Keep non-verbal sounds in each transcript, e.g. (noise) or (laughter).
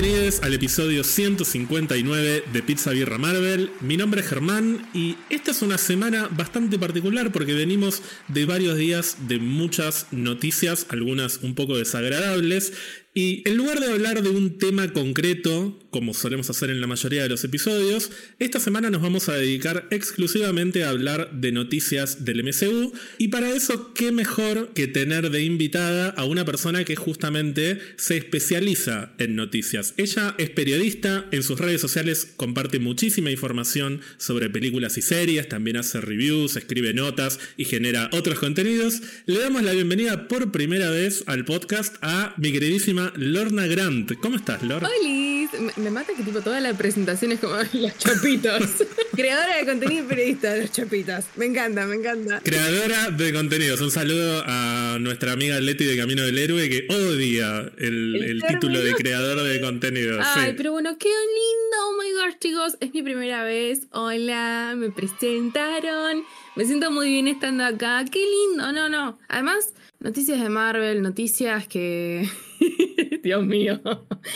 Bienvenidos al episodio 159 de Pizza Birra Marvel. Mi nombre es Germán y esta es una semana bastante particular porque venimos de varios días de muchas noticias, algunas un poco desagradables, y en lugar de hablar de un tema concreto, como solemos hacer en la mayoría de los episodios, esta semana nos vamos a dedicar exclusivamente a hablar de noticias del MCU. Y para eso, ¿qué mejor que tener de invitada a una persona que justamente se especializa en noticias? Ella es periodista, en sus redes sociales comparte muchísima información sobre películas y series, también hace reviews, escribe notas y genera otros contenidos. Le damos la bienvenida por primera vez al podcast a mi queridísima Lorna Grant. ¿Cómo estás, Lorna? Hola, me, mata que tipo toda la presentación es como (laughs) los chapitos. (laughs) Creadora de contenido y periodista de los chapitos. Me encanta, me encanta. Creadora de contenidos. Un saludo a nuestra amiga Leti de Camino del Héroe que odia el, título de creador de contenidos. Ay, pero bueno, qué lindo. Oh my gosh, chicos. Es mi primera vez. Hola, me presentaron. Me siento muy bien estando acá. Qué lindo. No, no. Además, noticias de Marvel, noticias que (laughs) Dios mío.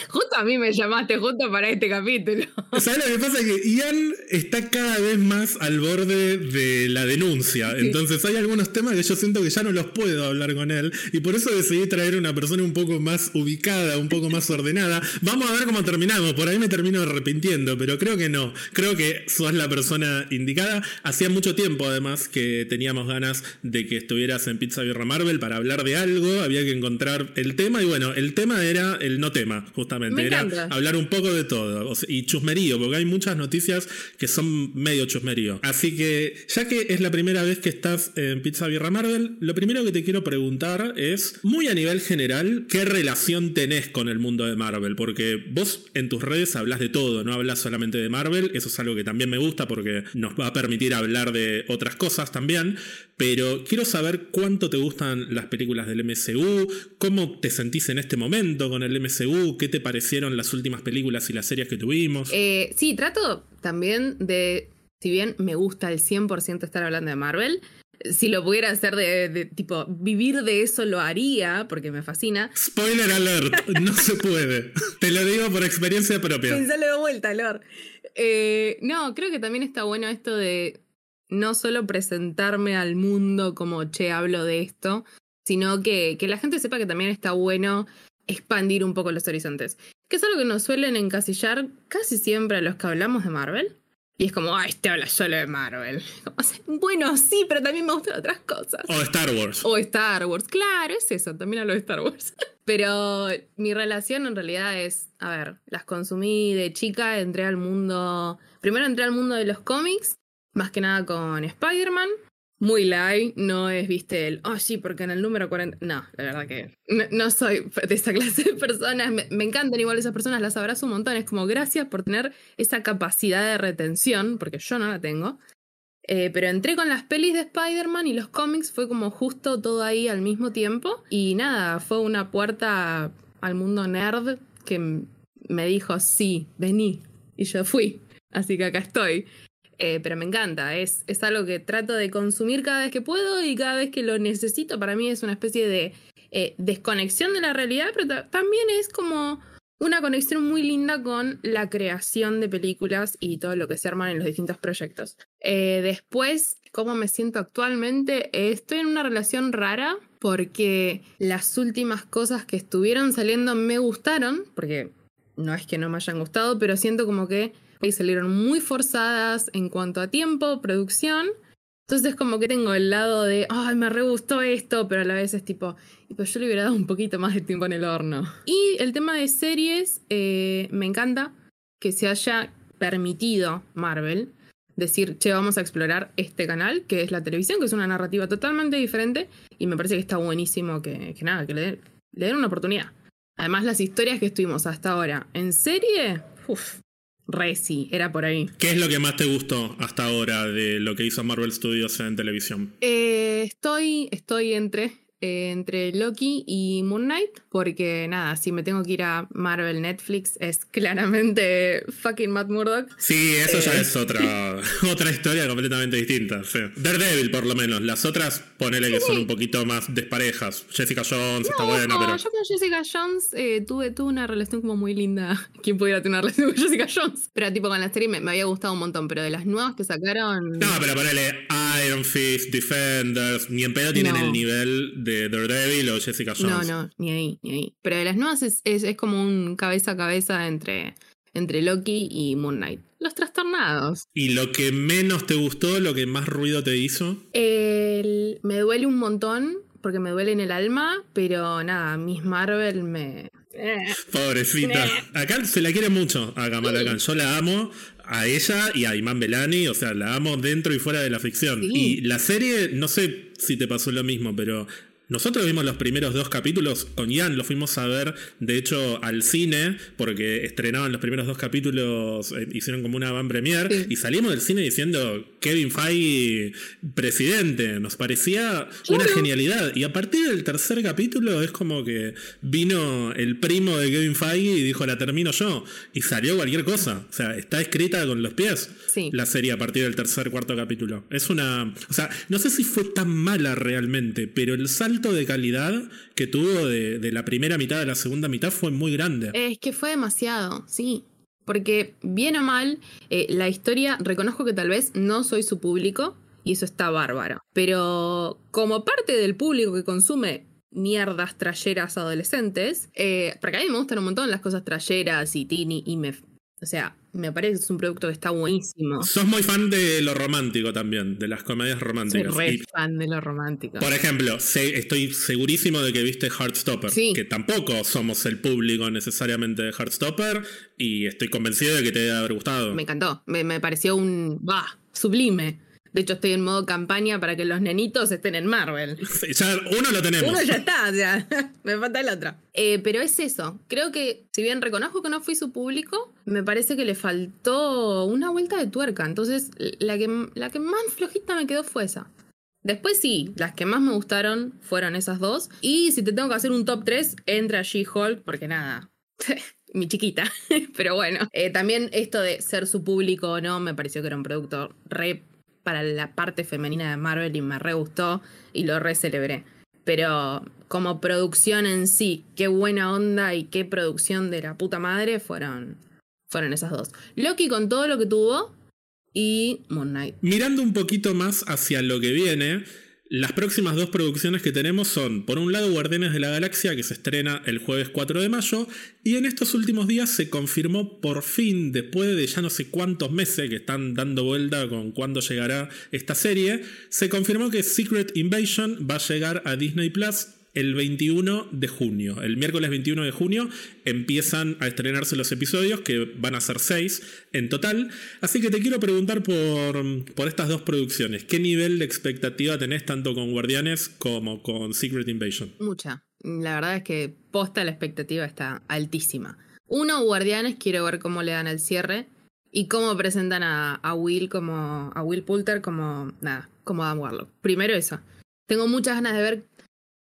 Justo a mí me llamaste, justo para este capítulo. ¿Sabes lo que pasa? Que Ian está cada vez más al borde de la denuncia. Entonces hay algunos temas que yo siento que ya no los puedo hablar con él. Y por eso decidí traer una persona un poco más ubicada, un poco más ordenada. Vamos a ver cómo terminamos. Por ahí me termino arrepintiendo, pero creo que no. Creo que sos la persona indicada. Hacía mucho tiempo, además, que teníamos ganas de que estuvieras en Pizza Birra Marvel para hablar de algo. Había que encontrar el tema. Y bueno, el tema era el no tema, justamente. era hablar un poco de todo. y chusmerío, porque hay muchas noticias que son medio chusmerío. Así que, ya que es la primera vez que estás en Pizza Birra Marvel, lo primero que te quiero preguntar es, muy a nivel general, ¿qué relación tenés con el mundo de Marvel? Porque vos en tus redes hablas de todo, no hablas solamente de Marvel. Eso es algo que también me gusta porque nos va a permitir hablar de otras cosas también. Pero quiero saber cuánto te gustan las películas del MCU, cómo te sentís en este momento con el MCU, qué te parecieron las últimas películas y las series que tuvimos. Eh, sí, trato también de, si bien me gusta el 100% estar hablando de Marvel, si lo pudiera hacer de, tipo vivir de eso lo haría porque me fascina. Spoiler alert, no se puede. (laughs) Te lo digo por experiencia propia. Pensalo de vuelta, Lord. Eh, no, creo que también está bueno esto de no solo presentarme al mundo como, che, hablo de esto, sino que, que la gente sepa que también está bueno expandir un poco los horizontes. Que es algo que nos suelen encasillar casi siempre a los que hablamos de Marvel. Y es como, ah, este habla solo de Marvel. bueno, sí, pero también me gustan otras cosas. O Star Wars. O Star Wars, claro, es eso, también hablo de Star Wars. (laughs) pero mi relación en realidad es, a ver, las consumí de chica, entré al mundo, primero entré al mundo de los cómics más que nada con Spider-Man. Muy light, no es, viste, el, oh sí, porque en el número 40. No, la verdad que no, soy de esa (laughs) clase de personas. Me, encantan igual esas personas, las abrazo un montón. Es como gracias por tener esa capacidad de retención, porque yo no la tengo. Eh, pero entré con las pelis de Spider-Man y los cómics, fue como justo todo ahí al mismo tiempo. Y nada, fue una puerta al mundo nerd que me dijo, sí, vení. Y yo fui. Así que acá estoy. Eh, pero me encanta, es, es algo que trato de consumir cada vez que puedo y cada vez que lo necesito. Para mí es una especie de eh, desconexión de la realidad, pero también es como una conexión muy linda con la creación de películas y todo lo que se arman en los distintos proyectos. Eh, después, ¿cómo me siento actualmente? estoy en una relación rara porque las últimas cosas que estuvieron saliendo me gustaron, porque no es que no me hayan gustado, pero siento como que y salieron muy forzadas en cuanto a tiempo, producción. Entonces como que tengo el lado de, ay, me re gustó esto, pero a la vez es tipo, pues yo le hubiera dado un poquito más de tiempo en el horno. Y el tema de series, eh, me encanta que se haya permitido Marvel decir, che, vamos a explorar este canal, que es la televisión, que es una narrativa totalmente diferente, y me parece que está buenísimo que, nada, que le, le den una oportunidad. Además, las historias que estuvimos hasta ahora en serie, uff, Resi, era por ahí. ¿Qué es lo que más te gustó hasta ahora de lo que hizo Marvel Studios en televisión? Eh, estoy, estoy entre, eh, entre Loki y Moon Knight, porque nada, si me tengo que ir a Marvel Netflix es (laughs) claramente fucking Matt Murdock. Sí, eso ya eh. es otra, (laughs) otra historia completamente distinta. Daredevil, por lo menos. Las otras ponele que son un poquito más desparejas. Jessica Jones está buena, pero. Yo con Jessica Jones eh, tuve, tuve una relación como muy linda. (laughs) ¿Quién pudiera tener una relación con Jessica Jones? Pero tipo con la serie me, había gustado un montón, pero de las nuevas que sacaron. No, pero ponele Iron Fist, Defenders, ni en pedo tienen el nivel de Daredevil o Jessica Jones. No, no, ni ahí, ni ahí. Pero de las nuevas es, es, es como un cabeza a cabeza entre, entre Loki y Moon Knight. Los trastornados. ¿Y lo que menos te gustó, lo que más ruido te hizo? me duele un montón, porque me duele en el alma, pero nada, Miss Marvel me... Pobrecita. Acá se la quiere mucho a Kamala Khan. Yo la amo a ella y a Iman Belani, o sea, la amo dentro y fuera de la ficción. Y la serie, no sé si te pasó lo mismo, pero nosotros vimos los primeros dos capítulos con Ian, lo fuimos a ver, de hecho, al cine, porque estrenaban los primeros dos capítulos, eh, hicieron como una van premier, y salimos del cine diciendo Kevin Feige presidente. Nos parecía una genialidad. Y a partir del tercer capítulo es como que vino el primo de Kevin Feige y dijo, la termino yo. Y salió cualquier cosa. O sea, está escrita con los pies la serie a partir del tercer, cuarto capítulo. Es una... O sea, no sé si fue tan mala realmente, pero el salto de calidad que tuvo de, la primera mitad a la segunda mitad fue muy grande. Es que fue demasiado, sí. Porque, bien o mal, eh, la historia, reconozco que tal vez no soy su público, y eso está bárbaro. Pero como parte del público que consume mierdas trayeras adolescentes, eh, porque a mí me gustan un montón las cosas trayeras y tini y me o sea, me parece que es un producto que está buenísimo. Sos muy fan de lo romántico también, de las comedias románticas. Soy re fan de lo romántico. Por ejemplo, estoy segurísimo de que viste Heartstopper, que tampoco somos el público necesariamente de Heartstopper, y estoy convencido de que te debe haber gustado. Me encantó, me, me pareció un... ¡Bah! Sublime. De hecho, estoy en modo campaña para que los nenitos estén en Marvel. ya uno lo tenemos. Uno ya está, o sea, (laughs) me falta el otro. Eh, pero es eso. Creo que, si bien reconozco que no fui su público, me parece que le faltó una vuelta de tuerca. Entonces, la que, la que más flojita me quedó fue esa. Después sí, las que más me gustaron fueron esas dos. Y si te tengo que hacer un top 3, entra She-Hulk, porque nada, (laughs) mi chiquita. (laughs) Pero bueno, eh, también esto de ser su público o no, me pareció que era un producto re para la parte femenina de Marvel y me re gustó y lo re celebré. Pero como producción en sí, qué buena onda y qué producción de la puta madre fueron, fueron esas dos. Loki con todo lo que tuvo y Moon Knight. Mirando un poquito más hacia lo que viene, las próximas dos producciones que tenemos son, por un lado, Guardianes de la Galaxia, que se estrena el jueves 4 de mayo, y en estos últimos días se confirmó por fin, después de ya no sé cuántos meses que están dando vuelta con cuándo llegará esta serie, se confirmó que Secret Invasion va a llegar a Disney Plus el 21 de junio. El miércoles 21 de junio empiezan a estrenarse los episodios, que van a ser seis en total. Así que te quiero preguntar por, por estas dos producciones. ¿Qué nivel de expectativa tenés tanto con Guardianes como con Secret Invasion? Mucha. La verdad es que posta la expectativa está altísima. Uno, Guardianes, quiero ver cómo le dan el cierre y cómo presentan a, a Will como a Will Poulter como nada, como Adam Warlock. Primero eso. Tengo muchas ganas de ver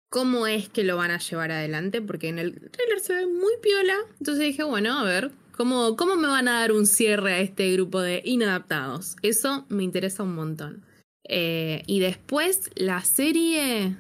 cómo es que lo van a llevar adelante, porque en el trailer se ve muy piola. Entonces dije, bueno, a ver, ¿cómo, cómo me van a dar un cierre a este grupo de inadaptados? Eso me interesa un montón. Eh, y después, la serie.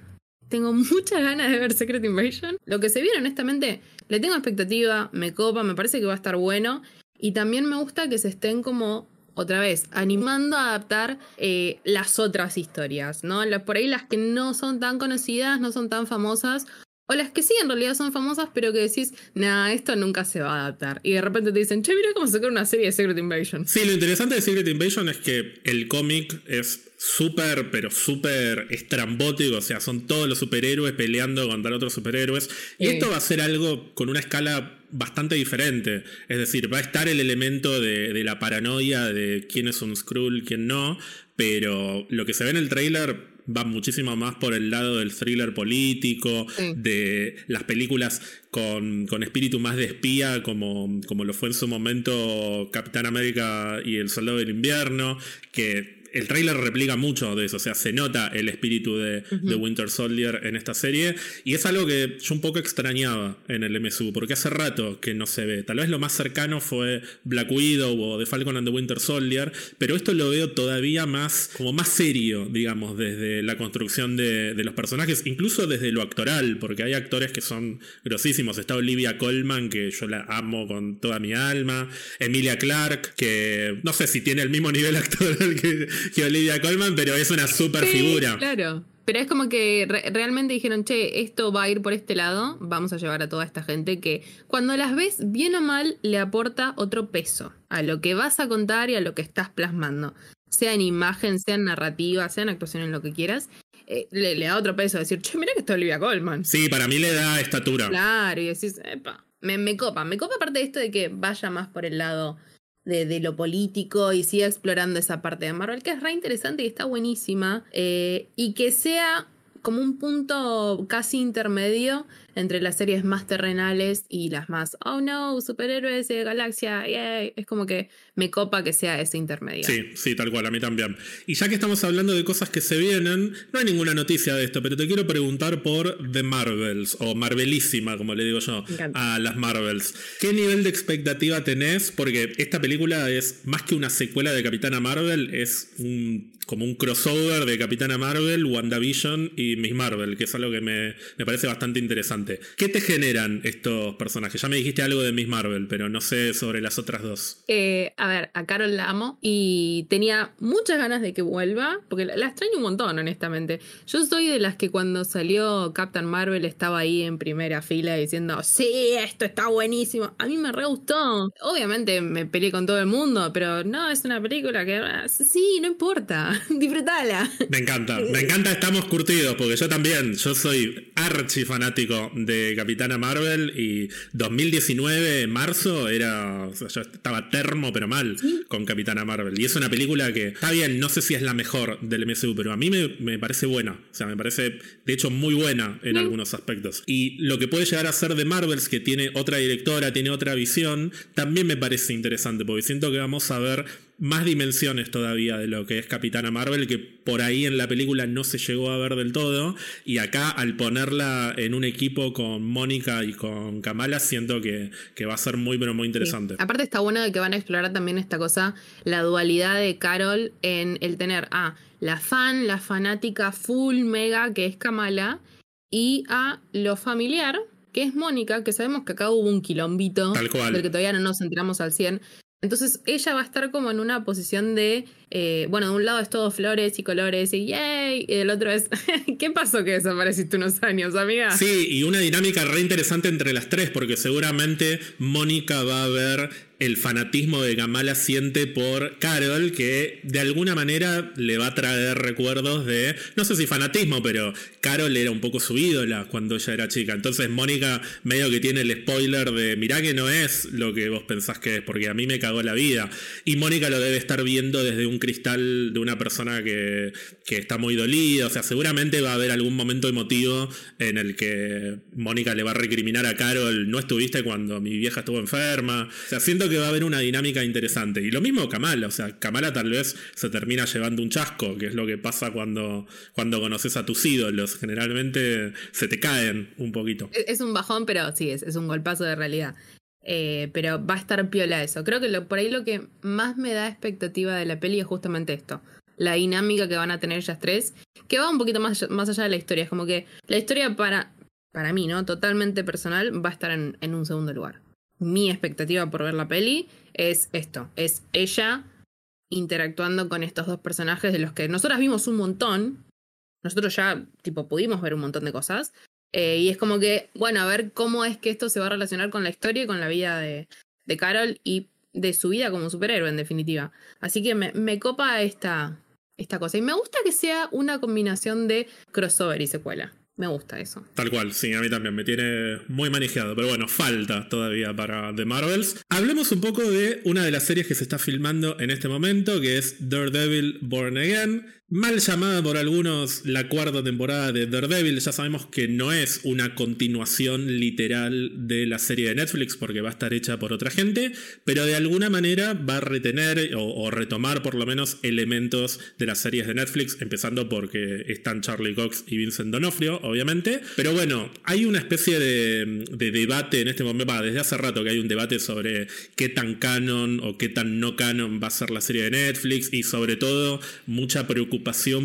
Tengo (laughs) muchas ganas de ver Secret Invasion. Lo que se viene, honestamente, le tengo expectativa, me copa, me parece que va a estar bueno. Y también me gusta que se estén como otra vez, animando a adaptar eh, las otras historias, ¿no? Por ahí las que no son tan conocidas, no son tan famosas, o las que sí en realidad son famosas, pero que decís, nah, esto nunca se va a adaptar. Y de repente te dicen, che, mira cómo sacar una serie de Secret Invasion. Sí, lo interesante de Secret Invasion es que el cómic es súper, pero súper estrambótico. O sea, son todos los superhéroes peleando contra otros superhéroes. Y esto va a ser algo con una escala bastante diferente. Es decir, va a estar el elemento de, de la paranoia de quién es un Skrull, quién no. Pero lo que se ve en el trailer va muchísimo más por el lado del thriller político, de las películas con, con, espíritu más de espía, como, como lo fue en su momento Capitán América y El Soldado del Invierno, que el tráiler replica mucho de eso, o sea, se nota el espíritu de, de, Winter Soldier en esta serie y es algo que yo un poco extrañaba en el MSU, porque hace rato que no se ve. Tal vez lo más cercano fue Black Widow o The Falcon and the Winter Soldier, pero esto lo veo todavía más, como más serio, digamos, desde la construcción de, de los personajes, incluso desde lo actoral, porque hay actores que son grosísimos. Está Olivia Colman, que yo la amo con toda mi alma, Emilia Clark, que no sé si tiene el mismo nivel actoral que (laughs) que Olivia Colman, pero es una super figura. Claro. Pero es como que realmente dijeron, che, esto va a ir por este lado, vamos a llevar a toda esta gente que cuando las ves, bien o mal, le aporta otro peso a lo que vas a contar y a lo que estás plasmando. Sea en imagen, sea en narrativa, sea en actuación, en lo que quieras. Eh, le, da otro peso, decir, che, mira que está Olivia Colman. Sí, para mí le da estatura. Claro, y decís, epa, me, me copa. Me copa aparte de esto de que vaya más por el lado de, lo político y siga explorando esa parte de Marvel, que es re interesante y está buenísima. Eh, y que sea como un punto casi intermedio entre las series más terrenales y las más, oh no, superhéroes de galaxia, Es como que me copa que sea ese intermedio. Sí, sí, tal cual, a mí también. Y ya que estamos hablando de cosas que se vienen, no hay ninguna noticia de esto, pero te quiero preguntar por The Marvels, o Marvelísima, como le digo yo, a las Marvels. ¿Qué nivel de expectativa tenés? Porque esta película es más que una secuela de Capitana Marvel, es como un crossover de Capitana Marvel, WandaVision y Miss Marvel, que es algo que me, me parece bastante interesante. ¿Qué te generan estos personajes? Ya me dijiste algo de Miss Marvel, pero no sé sobre las otras dos. Eh, a ver, a Carol la amo y tenía muchas ganas de que vuelva, porque la, extraño un montón, honestamente. Yo soy de las que cuando salió Captain Marvel estaba ahí en primera fila diciendo, sí, esto está buenísimo. A mí me re gustó. Obviamente me peleé con todo el mundo, pero no, es una película que... Ah, sí, no importa, (laughs) disfrutala. Me encanta, (laughs) me encanta, estamos curtidos, porque yo también, yo soy archi fanático de Capitana Marvel y 2019, en marzo, era. yo estaba termo, pero mal con Capitana Marvel. Y es una película que está bien, no sé si es la mejor del MCU, pero a mí me, parece buena. O sea, me parece, de hecho, muy buena en algunos aspectos. Y lo que puede llegar a ser de Marvels, que tiene otra directora, tiene otra visión, también me parece interesante, porque siento que vamos a ver más dimensiones todavía de lo que es Capitana Marvel, que por ahí en la película no se llegó a ver del todo. Y acá, al ponerla en un equipo con Mónica y con Kamala, siento que, que, va a ser muy, pero muy interesante. Aparte, está bueno de que van a explorar también esta cosa, la dualidad de Carol en el tener a la fan, la fanática full mega, que es Kamala, y a lo familiar, que es Mónica, que sabemos que acá hubo un quilombito, Tal cual. del que todavía no nos enteramos al 100, entonces ella va a estar como en una posición de, eh, bueno, de un lado es todo flores y colores y yay, y del otro es, (laughs) ¿qué pasó que desapareciste unos años, amiga? Sí, y una dinámica re interesante entre las tres, porque seguramente Mónica va a ver el fanatismo de Kamala siente por Carol, que de alguna manera le va a traer recuerdos de, no sé si fanatismo, pero Carol era un poco su ídola cuando ella era chica. Entonces Mónica medio que tiene el spoiler de, mirá que no es lo que vos pensás que es, porque a mí me cagó la vida. Y Mónica lo debe estar viendo desde un cristal de una persona que, que está muy dolida, o sea, seguramente va a haber algún momento emotivo en el que Mónica le va a recriminar a Carol, no estuviste cuando mi vieja estuvo enferma. O sea, siento que va a haber una dinámica interesante. Y lo mismo Kamala, o sea, Kamala tal vez se termina llevando un chasco, que es lo que pasa cuando, cuando conoces a tus ídolos. Generalmente se te caen un poquito. Es un bajón, pero sí, es, es un golpazo de realidad. Eh, pero va a estar piola eso. Creo que por ahí lo que más me da expectativa de la peli es justamente esto. La dinámica que van a tener ellas tres, que va un poquito más, más allá de la historia. Es como que la historia para, para mí, ¿no? Totalmente personal, va a estar en un segundo lugar mi expectativa por ver la peli es esto, es ella interactuando con estos dos personajes de los que nosotras vimos un montón, nosotros ya tipo pudimos ver un montón de cosas, eh, y es como que, bueno, a ver cómo es que esto se va a relacionar con la historia y con la vida de, de Carol y de su vida como superhéroe en definitiva. Así que me, me copa esta, esta cosa. Y me gusta que sea una combinación de crossover y secuela. Me gusta eso. Tal cual, sí, a mí también me tiene muy manejado. Pero bueno, falta todavía para The Marvels. Hablemos un poco de una de las series que se está filmando en este momento, que es Daredevil Born Again. Mal llamada por algunos la cuarta temporada de Daredevil, ya sabemos que no es una continuación literal de la serie de Netflix porque va a estar hecha por otra gente, pero de alguna manera va a retener o, retomar por lo menos elementos de las series de Netflix, empezando porque están Charlie Cox y Vincent Donofrio, obviamente. Pero bueno, hay una especie de, debate en este momento, desde hace rato que hay un debate sobre qué tan canon o qué tan no canon va a ser la serie de Netflix y sobre todo mucha preocupación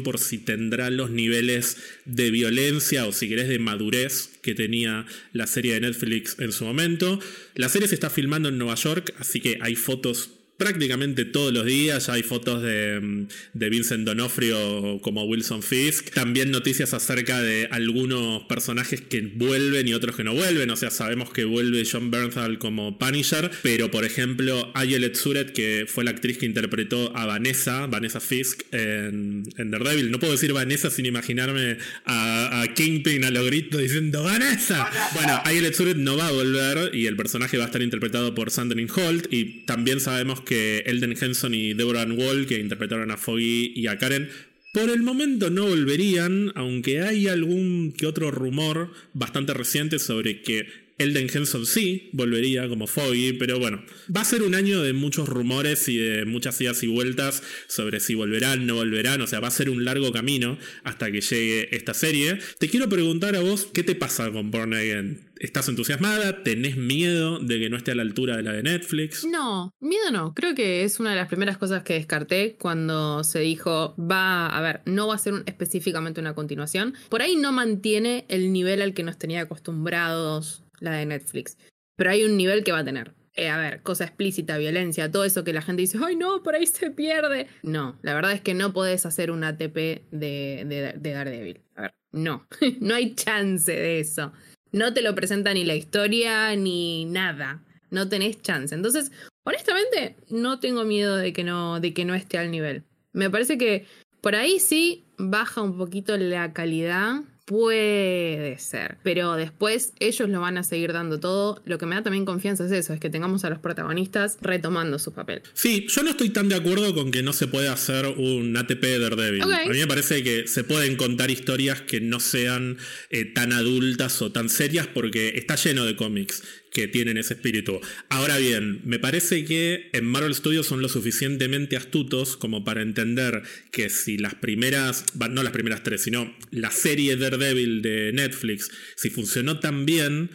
por si tendrá los niveles de violencia o si querés de madurez que tenía la serie de Netflix en su momento. La serie se está filmando en Nueva York, así que hay fotos prácticamente todos los días. Ya hay fotos de, mm, de, Vincent Donofrio como Wilson Fisk. También noticias acerca de algunos personajes que vuelven y otros que no vuelven. O sea, sabemos que vuelve John Bernthal como Punisher, pero por ejemplo, Ayelet Suret, que fue la actriz que interpretó a Vanessa, Vanessa Fisk en, Daredevil. No puedo decir Vanessa sin imaginarme a, a Kingpin a lo grito diciendo ¡Vanessa! Bueno, Ayelet Suret no va a volver y el personaje va a estar interpretado por Sandrine Holt. Y también sabemos que Elden Henson y Deborah Wall, que interpretaron a Foggy y a Karen, por el momento no volverían, aunque hay algún que otro rumor bastante reciente sobre que Elden Henson sí volvería como Foggy, pero bueno, va a ser un año de muchos rumores y de muchas idas y vueltas sobre si volverán, no volverán, o sea, va a ser un largo camino hasta que llegue esta serie. Te quiero preguntar a vos, ¿qué te pasa con Born Again? ¿Estás entusiasmada? ¿Tenés miedo de que no esté a la altura de la de Netflix? No, miedo no. Creo que es una de las primeras cosas que descarté cuando se dijo, va, a ver, no va a ser específicamente una continuación. Por ahí no mantiene el nivel al que nos tenía acostumbrados la de Netflix. Pero hay un nivel que va a tener. Eh, a ver, cosa explícita, violencia, todo eso que la gente dice, ay no, por ahí se pierde. No, la verdad es que no podés hacer un ATP de, de, de Daredevil. A ver, no, (laughs) no hay chance de eso. No te lo presenta ni la historia ni nada. No tenés chance. Entonces, honestamente, no tengo miedo de que no, de que no esté al nivel. Me parece que por ahí sí baja un poquito la calidad Puede ser, pero después ellos lo van a seguir dando todo. Lo que me da también confianza es eso, es que tengamos a los protagonistas retomando su papel. Sí, yo no estoy tan de acuerdo con que no se puede hacer un ATP de Daredevil. A mí me parece que se pueden contar historias que no sean eh, tan adultas o tan serias porque está lleno de cómics que tienen ese espíritu. Ahora bien, me parece que en Marvel Studios son lo suficientemente astutos como para entender que si las primeras, no las primeras tres, sino la serie Daredevil de Netflix, si funcionó tan bien,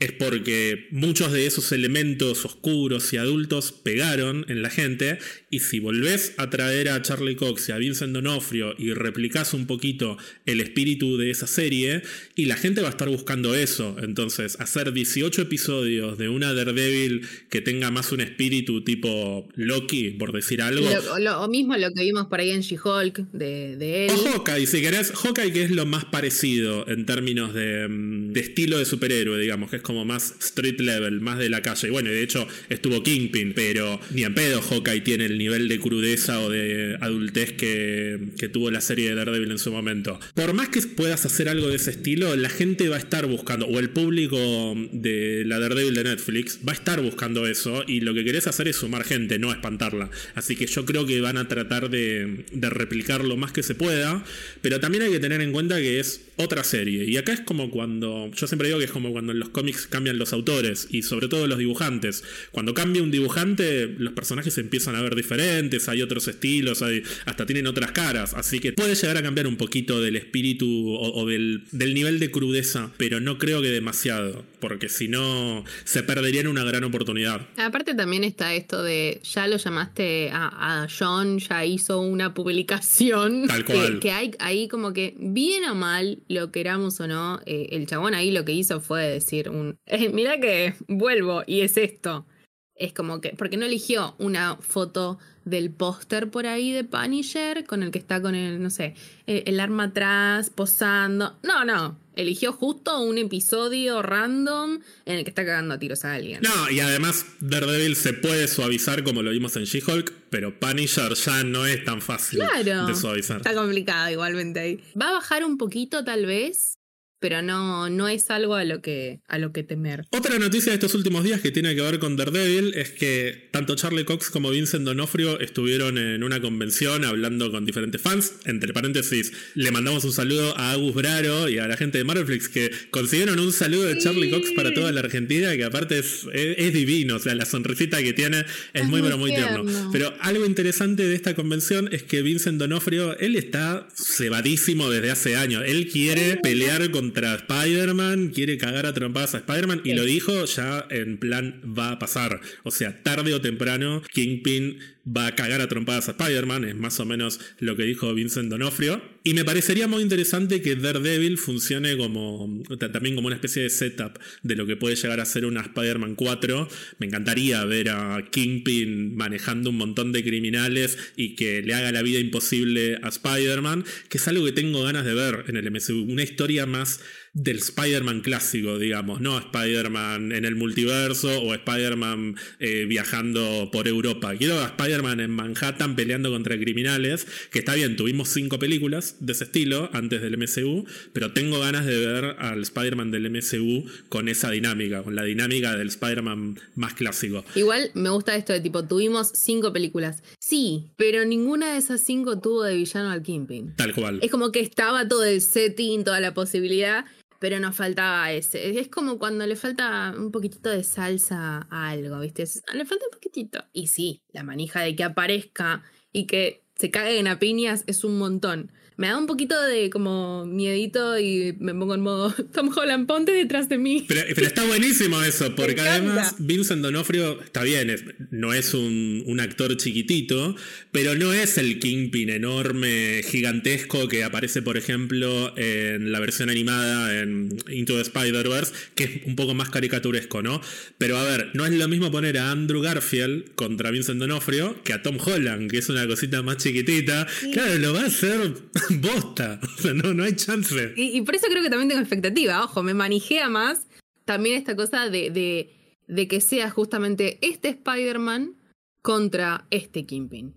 es porque muchos de esos elementos oscuros y adultos pegaron en la gente y si volvés a traer a Charlie Cox y a Vincent Donofrio y replicás un poquito el espíritu de esa serie y la gente va a estar buscando eso, entonces hacer 18 episodios de una Daredevil que tenga más un espíritu tipo Loki, por decir algo. Lo, mismo lo que vimos por ahí en She-Hulk de, de él. O Hawkeye, si querés, Hawkeye que es lo más parecido en términos de, mm, de estilo de superhéroe, digamos, que es como más street level, más de la calle. Y bueno, de hecho estuvo Kingpin, pero ni en pedo Hawkeye tiene el nivel de crudeza o de adultez que, que tuvo la serie de Daredevil en su momento. Por más que puedas hacer algo de ese estilo, la gente va a estar buscando, o el público de la Daredevil de Netflix va a estar buscando eso, y lo que querés hacer es sumar gente, no espantarla. Así que yo creo que van a tratar de, de replicar lo más que se pueda, pero también hay que tener en cuenta que es otra serie. Y acá es como cuando, yo siempre digo que es como cuando en los cómics cambian los autores y sobre todo los dibujantes. Cuando cambia un dibujante, los personajes se empiezan a ver diferentes, hay otros estilos, hay, hasta tienen otras caras. Así que puede llegar a cambiar un poquito del espíritu o, del, nivel de crudeza, pero no creo que demasiado, porque si no se perderían una gran oportunidad. Aparte también está esto de, ya lo llamaste a, John, ya hizo una publicación. (laughs) Tal cual. Que, hay ahí como que, bien o mal, lo queramos o no, eh, el chabón ahí lo que hizo fue decir un eh, mira que vuelvo y es esto. Es como que, porque no eligió una foto del póster por ahí de Punisher con el que está con el, no sé, eh, el, arma atrás, posando. No, no. Eligió justo un episodio random en el que está cagando a tiros a alguien. No, y además Daredevil se puede suavizar como lo vimos en She-Hulk, pero Punisher ya no es tan fácil de suavizar. Está complicado igualmente ahí. Va a bajar un poquito tal vez pero no, no es algo a lo, que, a lo que temer. Otra noticia de estos últimos días que tiene que ver con Daredevil es que tanto Charlie Cox como Vincent Donofrio estuvieron en una convención hablando con diferentes fans. Entre paréntesis, le mandamos un saludo a Agus Braro y a la gente de Marvelflix que consiguieron un saludo de Charlie Cox para toda la Argentina, que aparte es, es, divino, o sea, la sonrisita que tiene es, muy, pero muy tierno. Pero algo interesante de esta convención es que Vincent Donofrio, él está cebadísimo desde hace años. Él quiere pelear con contra Spider-Man, quiere cagar a trompadas a Spider-Man y lo dijo ya en plan va a pasar. O sea, tarde o temprano, Kingpin va a cagar a trompadas a Spider-Man, es más o menos lo que dijo Vincent Donofrio. Y me parecería muy interesante que Daredevil funcione como también como una especie de setup de lo que puede llegar a ser una Spider-Man 4. Me encantaría ver a Kingpin manejando un montón de criminales y que le haga la vida imposible a Spider-Man, que es algo que tengo ganas de ver en el MCU. Una historia más del Spider-Man clásico, digamos, no Spider-Man en el multiverso o Spider-Man eh, viajando por Europa. Quiero a Spider-Man en Manhattan peleando contra criminales, que está bien, tuvimos cinco películas de ese estilo antes del MCU, pero tengo ganas de ver al Spider-Man del MCU con esa dinámica, con la dinámica del Spider-Man más clásico. Igual me gusta esto de tipo, tuvimos cinco películas. Sí, pero ninguna de esas cinco tuvo de villano al Kingpin. Tal cual. Es como que estaba todo el setting, toda la posibilidad pero nos faltaba ese. Es como cuando le falta un poquitito de salsa a algo, ¿viste? Le falta un poquitito. Y sí, la manija de que aparezca y que se caguen a piñas es un montón me da un poquito de como miedito y me pongo en modo (laughs) Tom Holland, ponte detrás de mí. Pero, está buenísimo eso, (laughs) porque además Vincent Donofrio está bien, no es un, un, actor chiquitito, pero no es el Kingpin enorme, gigantesco que aparece, por ejemplo, en la versión animada en Into the Spider-Verse, que es un poco más caricaturesco, ¿no? Pero a ver, no es lo mismo poner a Andrew Garfield contra Vincent Donofrio que a Tom Holland, que es una cosita más chiquitita. Claro, lo va a hacer (laughs) bosta. O sea, no, no hay chance. Y, por eso creo que también tengo expectativa. Ojo, me manijea más también esta cosa de, de, de que sea justamente este Spider-Man contra este Kingpin.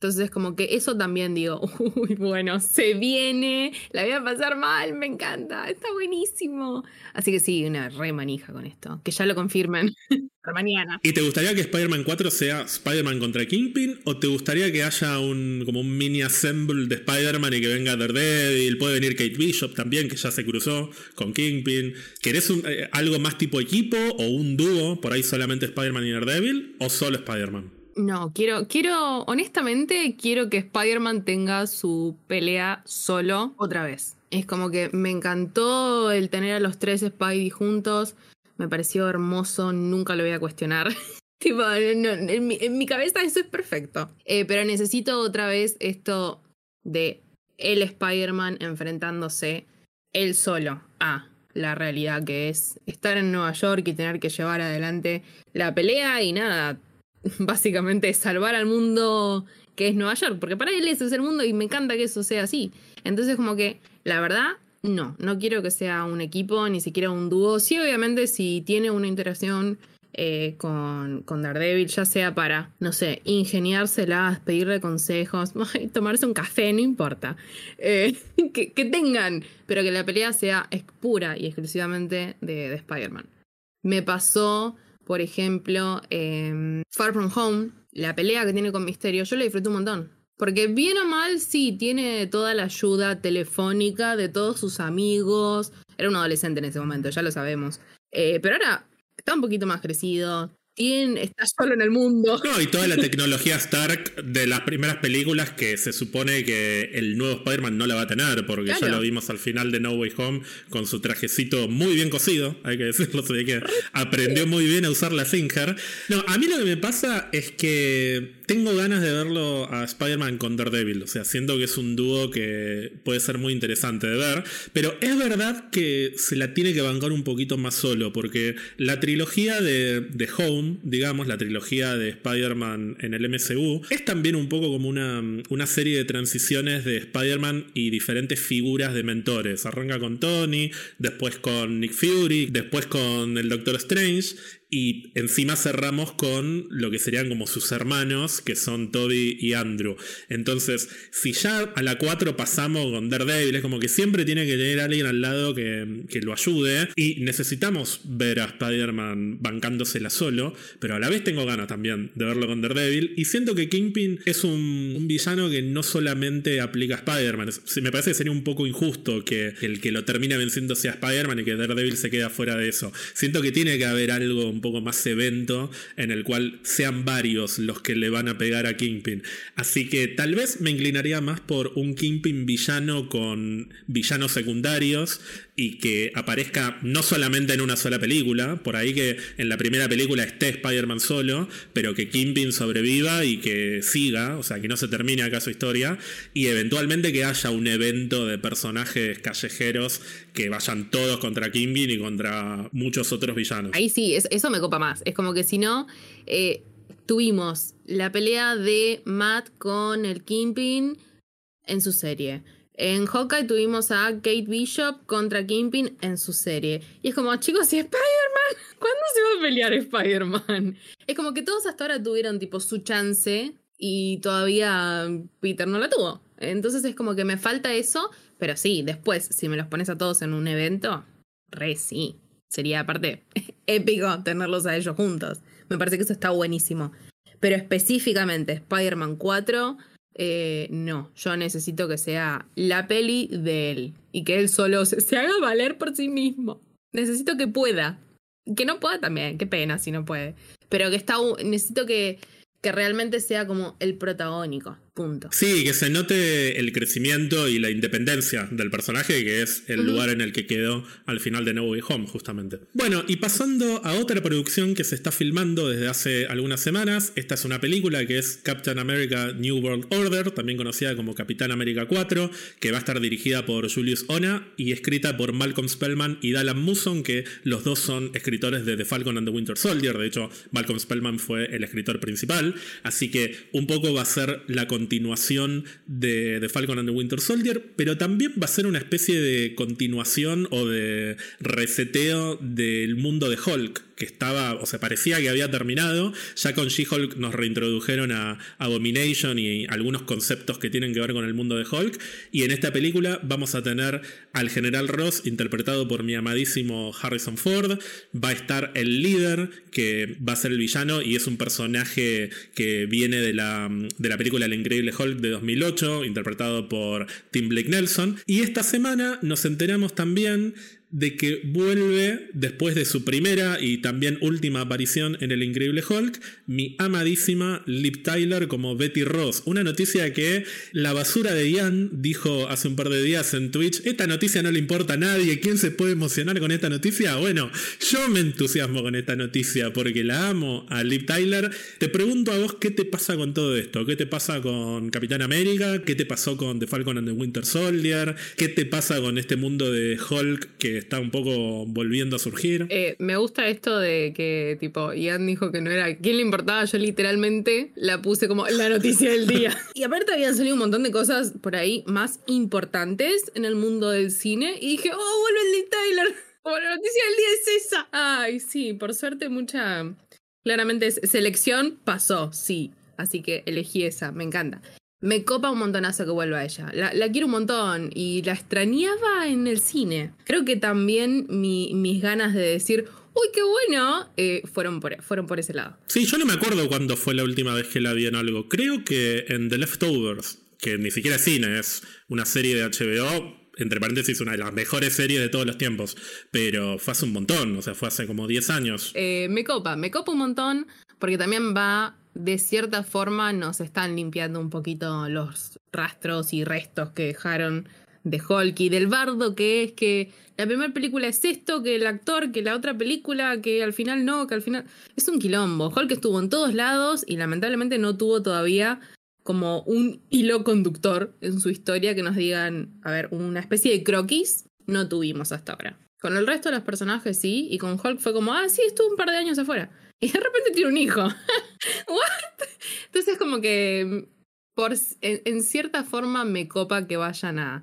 Entonces, como que eso también digo, (laughs) uy, bueno, se viene, la voy a pasar mal, me encanta, está buenísimo. Así que sí, una re manija con esto, que ya lo confirmen (laughs) para mañana. ¿Y te gustaría que Spider-Man 4 sea Spider-Man contra Kingpin? ¿O te gustaría que haya un como un mini assemble de Spider-Man y que venga Daredevil? Puede venir Kate Bishop también, que ya se cruzó con Kingpin. ¿Querés eh, algo más tipo equipo o un dúo? Por ahí solamente Spider-Man y Daredevil, o solo Spider-Man? No, quiero, quiero, honestamente, quiero que Spider-Man tenga su pelea solo otra vez. Es como que me encantó el tener a los tres Spidey juntos. Me pareció hermoso, nunca lo voy a cuestionar. (laughs) tipo, en, mi, cabeza eso es perfecto. Eh, pero necesito otra vez esto de el Spider-Man enfrentándose él solo a la realidad que es estar en Nueva York y tener que llevar adelante la pelea y nada, (laughs) básicamente salvar al mundo que es Nueva York, porque para él ese es el mundo y me encanta que eso sea así. Entonces como que, la verdad, no, no quiero que sea un equipo, ni siquiera un dúo. Sí, obviamente, si tiene una interacción eh, con, con, Daredevil, ya sea para, no sé, ingeniárselas, pedirle consejos, (laughs) tomarse un café, no importa. Eh, (laughs) que, tengan, pero que la pelea sea pura y exclusivamente de, de Spider-Man. Me pasó por ejemplo, em, Far From Home, la pelea que tiene con Misterio, yo la disfruté un montón. Porque bien o mal, sí, tiene toda la ayuda telefónica de todos sus amigos. Era un adolescente en ese momento, ya lo sabemos. Eh, pero ahora está un poquito más crecido, está solo en el mundo. No, y toda la tecnología Stark de las primeras películas que se supone que el nuevo Spider-Man no la va a tener, porque ya lo vimos al final de No Way Home con su trajecito muy bien cosido, hay que decirlo, se que aprendió muy bien a usar la Singer. No, a mí lo que me pasa es que tengo ganas de verlo a Spider-Man con Daredevil, o sea, siento que es un dúo que puede ser muy interesante de ver, pero es verdad que se la tiene que bancar un poquito más solo, porque la trilogía de, de Home, digamos, la trilogía de Spider-Man en el MCU, es también un poco como una, una serie de transiciones de Spider-Man y diferentes figuras de mentores. Arranca con Tony, después con Nick Fury, después con el Doctor Strange Y encima cerramos con lo que serían como sus hermanos, que son Toby y Andrew. Entonces, si ya a la 4 pasamos con Daredevil, es como que siempre tiene que tener alguien al lado que, que lo ayude. Y necesitamos ver a Spider-Man bancándosela solo, pero a la vez tengo ganas también de verlo con Daredevil. Y siento que Kingpin es un, villano que no solamente aplica a Spider-Man. Me parece que sería un poco injusto que el que lo termine venciendo sea Spider-Man y que Daredevil se quede fuera de eso. Siento que tiene que haber algo poco más evento en el cual sean varios los que le van a pegar a Kingpin. Así que tal vez me inclinaría más por un Kingpin villano con villanos secundarios y que aparezca no solamente en una sola película, por ahí que en la primera película esté Spider-Man solo, pero que Kingpin sobreviva y que siga, o sea, que no se termine acá su historia, y eventualmente que haya un evento de personajes callejeros que vayan todos contra Kingpin y contra muchos otros villanos. Ahí sí, eso me copa más. Es como que si no, eh, tuvimos la pelea de Matt con el Kingpin en su serie. En Hawkeye tuvimos a Kate Bishop contra Kingpin en su serie. Y es como, chicos, ¿y Spider-Man? (laughs) ¿Cuándo se va a pelear Spider-Man? Es como que todos hasta ahora tuvieron tipo su chance y todavía Peter no la tuvo. Entonces es como que me falta eso, pero sí, después, si me los pones a todos en un evento, re sí. Sería aparte (laughs) épico tenerlos a ellos juntos. Me parece que eso está buenísimo. Pero específicamente Spider-Man 4 eh, no, yo necesito que sea la peli de él y que él solo se, haga valer por sí mismo. Necesito que pueda. Que no pueda también, qué pena si no puede. Pero que está, necesito que, que realmente sea como el protagónico. Punto. Sí, que se note el crecimiento y la independencia del personaje, que es el lugar en el que quedó al final de No Way Home, justamente. Bueno, y pasando a otra producción que se está filmando desde hace algunas semanas, esta es una película que es Captain America New World Order, también conocida como Capitán América 4, que va a estar dirigida por Julius Ona y escrita por Malcolm Spellman y Dallan Muson, que los dos son escritores de The Falcon and the Winter Soldier. De hecho, Malcolm Spellman fue el escritor principal, así que un poco va a ser la continuación continuación de, Falcon and the Winter Soldier, pero también va a ser una especie de continuación o de reseteo del mundo de Hulk que estaba, o sea, parecía que había terminado. Ya con She-Hulk nos reintrodujeron a Abomination y algunos conceptos que tienen que ver con el mundo de Hulk. Y en esta película vamos a tener al general Ross, interpretado por mi amadísimo Harrison Ford. Va a estar el líder, que va a ser el villano y es un personaje que viene de la, de la película El Increíble Hulk de 2008, interpretado por Tim Blake Nelson. Y esta semana nos enteramos también de que vuelve después de su primera y también última aparición en El Increíble Hulk, mi amadísima Lip Tyler como Betty Ross. Una noticia que la basura de Ian dijo hace un par de días en Twitch, esta noticia no le importa a nadie, ¿quién se puede emocionar con esta noticia? Bueno, yo me entusiasmo con esta noticia porque la amo a Lip Tyler. Te pregunto a vos qué te pasa con todo esto, qué te pasa con Capitán América, qué te pasó con The Falcon and the Winter Soldier, qué te pasa con este mundo de Hulk que está un poco volviendo a surgir. Eh, me gusta esto de que, tipo, Ian dijo que no era. ¿Quién le importaba? Yo literalmente la puse como la noticia del día. (laughs) y aparte habían salido un montón de cosas por ahí más importantes en el mundo del cine. Y dije, oh, vuelve el Lee Tyler. (laughs) Como la noticia del día es esa. Ay, sí, por suerte mucha. Claramente selección pasó, sí. Así que elegí esa, me encanta. Me copa un montonazo que vuelva a ella. La, quiero un montón y la extrañaba en el cine. Creo que también mis ganas de decir, uy, qué bueno, eh, fueron, por, fueron por ese lado. Sí, yo no me acuerdo cuándo fue la última vez que la vi en algo. Creo que en The Leftovers, que ni siquiera es cine, es una serie de HBO. Entre paréntesis, una de las mejores series de todos los tiempos. Pero fue hace un montón, o sea, fue hace como 10 años. Eh, me copa, me copa un montón, porque también va de cierta forma nos están limpiando un poquito los rastros y restos que dejaron de Hulk y del bardo que es que la primera película es esto, que el actor, que la otra película, que al final no, que al final... Es un quilombo. Hulk estuvo en todos lados y lamentablemente no tuvo todavía como un hilo conductor en su historia que nos digan, a ver, una especie de croquis no tuvimos hasta ahora. Con el resto de los personajes sí, y con Hulk fue como, ah, sí, estuvo un par de años afuera. Y de repente tiene un hijo. (laughs) ¿What? Entonces como que por, en, cierta forma me copa que vayan a,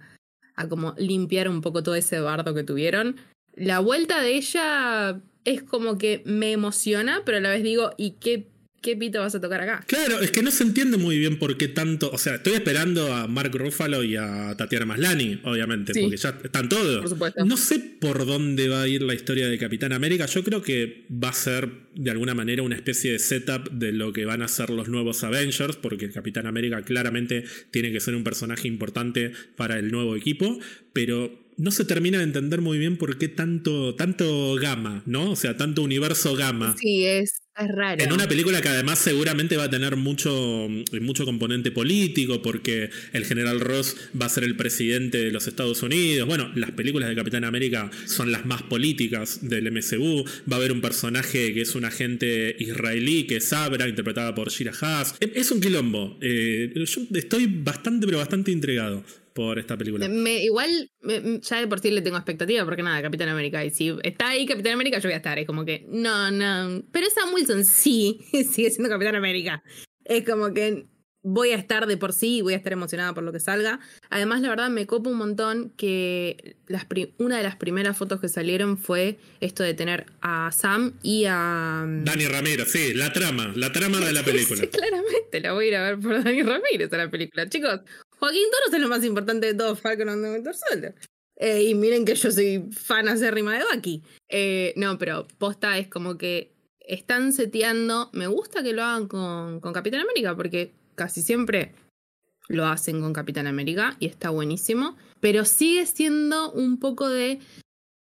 a como limpiar un poco todo ese bardo que tuvieron. La vuelta de ella es como que me emociona, pero a la vez digo, ¿y qué ¿qué pito vas a tocar acá? Claro, es que no se entiende muy bien por qué tanto. O sea, estoy esperando a Mark Ruffalo y a Tatiana Maslani, obviamente, porque ya están todos. Por supuesto. No sé por dónde va a ir la historia de Capitán América. Yo creo que va a ser de alguna manera una especie de setup de lo que van a ser los nuevos Avengers, porque Capitán América claramente tiene que ser un personaje importante para el nuevo equipo, pero no se termina de entender muy bien por qué tanto, tanto gama, ¿no? O sea, tanto universo gama. Sí, es, es raro. En una película que además seguramente va a tener mucho, mucho componente político, porque el general Ross va a ser el presidente de los Estados Unidos. Bueno, las películas de Capitán América son las más políticas del MCU. Va a haber un personaje que es un agente israelí, que es Sabra, interpretada por Shira Haas. Es un quilombo. Eh, yo estoy bastante, pero bastante intrigado por esta película. Me, igual, ya de por sí le tengo expectativa, porque nada, Capitán América. Y si está ahí Capitán América, yo voy a estar. Es como que, no, no. Pero Sam Wilson sí (laughs) sigue siendo Capitán América. Es como que voy a estar de por sí y voy a estar emocionada por lo que salga. Además, la verdad, me copa un montón que las una de las primeras fotos que salieron fue esto de tener a Sam y a. Mm, Dani Ramírez, sí, la trama, la trama de la (laughs) película. sí, claramente, la voy a ir a ver por Dani Ramírez a la película. Chicos, Joaquín Toros es lo más importante de todo Falcon and the Winter Soldier. Eh, y miren que yo soy fan acérrima de Bucky. Eh, no, pero posta es como que están seteando. Me gusta que lo hagan con, con Capitán América, porque casi siempre lo hacen con Capitán América y está buenísimo. Pero sigue siendo un poco de.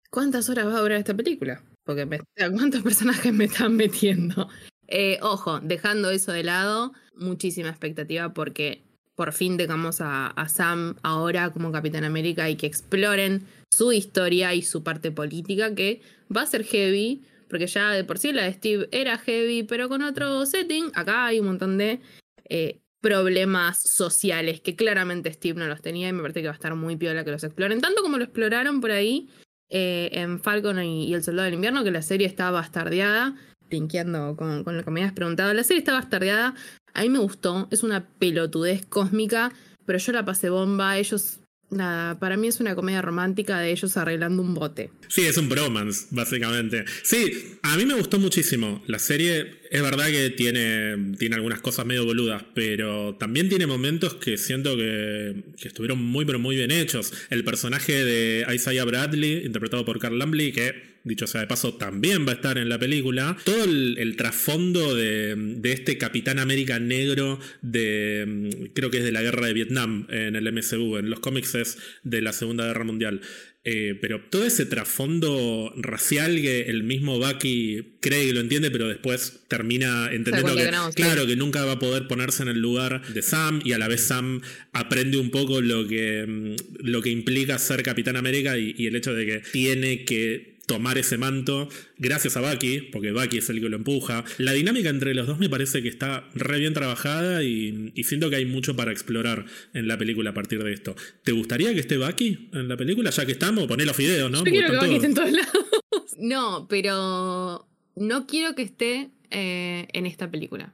¿Cuántas horas va a durar esta película? Porque me, (laughs) ¿cuántos personajes me están metiendo? Eh, ojo, dejando eso de lado, muchísima expectativa porque por fin tengamos a, Sam ahora como Capitán América y que exploren su historia y su parte política, que va a ser heavy, porque ya de por sí la de Steve era heavy, pero con otro setting. Acá hay un montón de eh, problemas sociales que claramente Steve no los tenía y me parece que va a estar muy piola que los exploren, tanto como lo exploraron por ahí eh, en Falcon y, El Soldado del Invierno, que la serie está bastardeada. Linkeando con, con lo que me habías preguntado, la serie está bastardeada a mí me gustó, es una pelotudez cósmica, pero yo la pasé bomba. Ellos, nada, para mí es una comedia romántica de ellos arreglando un bote. Sí, es un bromance, básicamente. Sí, a mí me gustó muchísimo. La serie es verdad que tiene, tiene algunas cosas medio boludas, pero también tiene momentos que siento que, que, estuvieron muy, pero muy bien hechos. El personaje de Isaiah Bradley, interpretado por Carl Lambley, que dicho sea de paso, también va a estar en la película. Todo el, trasfondo de, este Capitán América negro de, creo que es de la guerra de Vietnam en el MCU, en los cómics es de la Segunda Guerra Mundial. Eh, pero todo ese trasfondo racial que el mismo Bucky cree que lo entiende, pero después termina entendiendo que, claro, que nunca va a poder ponerse en el lugar de Sam y a la vez Sam aprende un poco lo que, lo que implica ser Capitán América y el hecho de que tiene que tomar ese manto gracias a Bucky, porque Bucky es el que lo empuja. La dinámica entre los dos me parece que está re bien trabajada y, siento que hay mucho para explorar en la película a partir de esto. ¿Te gustaría que esté Bucky en la película? Ya que estamos, poné los videos, ¿no? Yo quiero que Bucky esté en todos lados. (laughs) No, pero no quiero que esté eh, en esta película.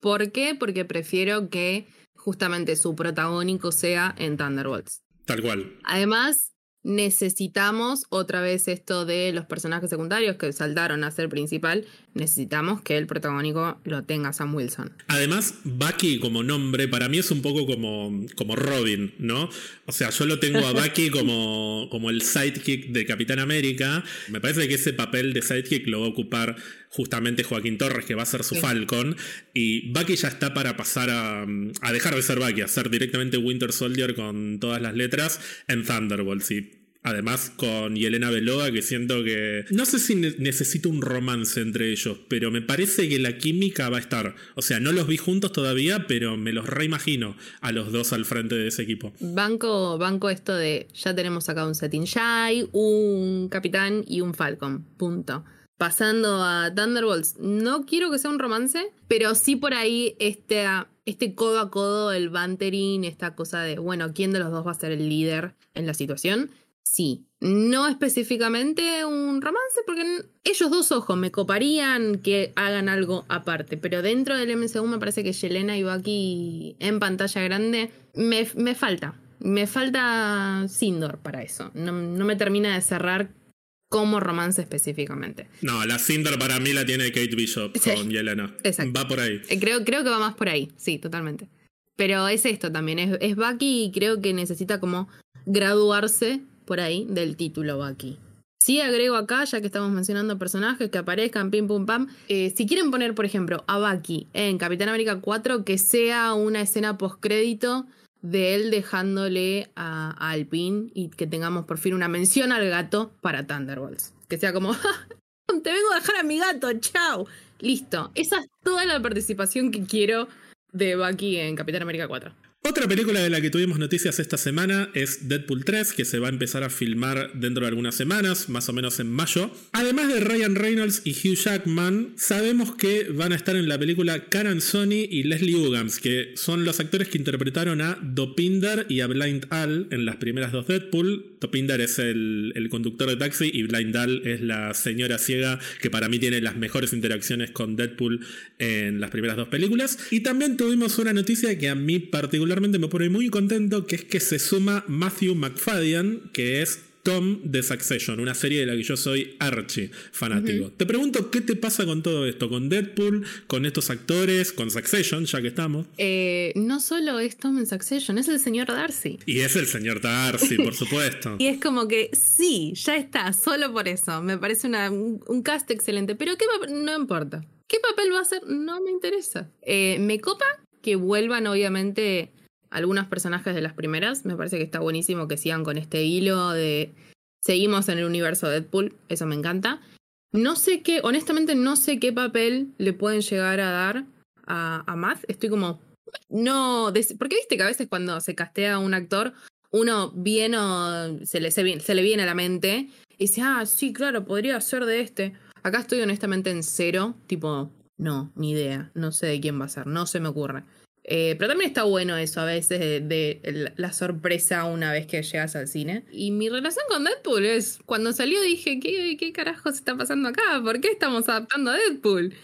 ¿Por qué? Porque prefiero que justamente su protagónico sea en Thunderbolts. Tal cual. Además, necesitamos otra vez esto de los personajes secundarios que saltaron a ser principal, necesitamos que el protagónico lo tenga Sam Wilson. Además, Bucky como nombre para mí es un poco como, como Robin, ¿no? O sea, yo lo tengo a Bucky (laughs) como, como el sidekick de Capitán América. Me parece que ese papel de sidekick lo va a ocupar justamente Joaquín Torres, que va a ser su Falcon. Y Bucky ya está para pasar a, a, dejar de ser Bucky, a ser directamente Winter Soldier con todas las letras en Thunderbolts. Y Además con Yelena Belova, que siento que... No sé si necesito un romance entre ellos, pero me parece que la química va a estar. O sea, no los vi juntos todavía, pero me los reimagino a los dos al frente de ese equipo. Banco, banco esto de ya tenemos acá un Setting Shy, un Capitán y un Falcon. Punto. Pasando a Thunderbolts, no quiero que sea un romance, pero sí por ahí este, este codo a codo, el bantering, esta cosa de, bueno, ¿quién de los dos va a ser el líder en la situación? Sí. No específicamente un romance, porque ellos dos ojos me coparían que hagan algo aparte. Pero dentro del MCU me parece que Yelena y Bucky en pantalla grande me, falta. Me falta Sindor para eso. No, no me termina de cerrar como romance específicamente. No, la Cinder para mí la tiene Kate Bishop con Yelena. Exacto. Va por ahí. Eh, creo, creo que va más por ahí, sí, totalmente. Pero es esto también, es, es Bucky y creo que necesita como graduarse por ahí del título Bucky. Sí agrego acá, ya que estamos mencionando personajes que aparezcan, pim pum pam. eh, si quieren poner, por ejemplo, a Bucky en Capitán América 4, que sea una escena postcrédito de él dejándole a, a y que tengamos por fin una mención al gato para Thunderbolts. Que sea como, (laughs) "Ja, te vengo a dejar a mi gato, chao. Listo. Esa es toda la participación que quiero de Bucky en Capitán América 4. Otra película de la que tuvimos noticias esta semana es Deadpool 3, que se va a empezar a filmar dentro de algunas semanas, más o menos en mayo. Además de Ryan Reynolds y Hugh Jackman, sabemos que van a estar en la película Karen Sony y Leslie Uggams, que son los actores que interpretaron a Dopinder y a Blind Al en las primeras dos Deadpool. Dopinder es el, el conductor de taxi y Blind Al es la señora ciega que para mí tiene las mejores interacciones con Deadpool en las primeras dos películas. Y también tuvimos una noticia que a mí particularmente me pone muy contento, que es que se suma Matthew McFadden, que es Tom de Succession, una serie de la que yo soy archi fanático. Te pregunto, ¿qué te pasa con todo esto? ¿Con Deadpool? ¿Con estos actores? ¿Con Succession, ya que estamos? Eh, no solo es Tom en Succession, es el señor Darcy. Y es el señor Darcy, por (laughs) supuesto. Y es como que sí, ya está, solo por eso. Me parece una- un, cast excelente. Pero ¿qué? No importa. ¿Qué papel va a hacer? No me interesa. Eh, me copa que vuelvan, obviamente, algunos personajes de las primeras. Me parece que está buenísimo que sigan con este hilo de seguimos en el universo de Deadpool. Eso me encanta. No sé qué, honestamente, no sé qué papel le pueden llegar a dar a, Matt. Estoy como. No. Porque viste que a veces cuando se castea a un actor, uno viene o se le, se, se le viene a la mente y dice, ah, sí, claro, podría ser de este. Acá estoy honestamente en cero, tipo, no, ni idea, no sé de quién va a ser, no se me ocurre. Eh, pero también está bueno eso a veces de, la sorpresa una vez que llegas al cine. Y mi relación con Deadpool es, cuando salió dije, ¿qué, qué carajos está pasando acá? ¿Por qué estamos adaptando a Deadpool?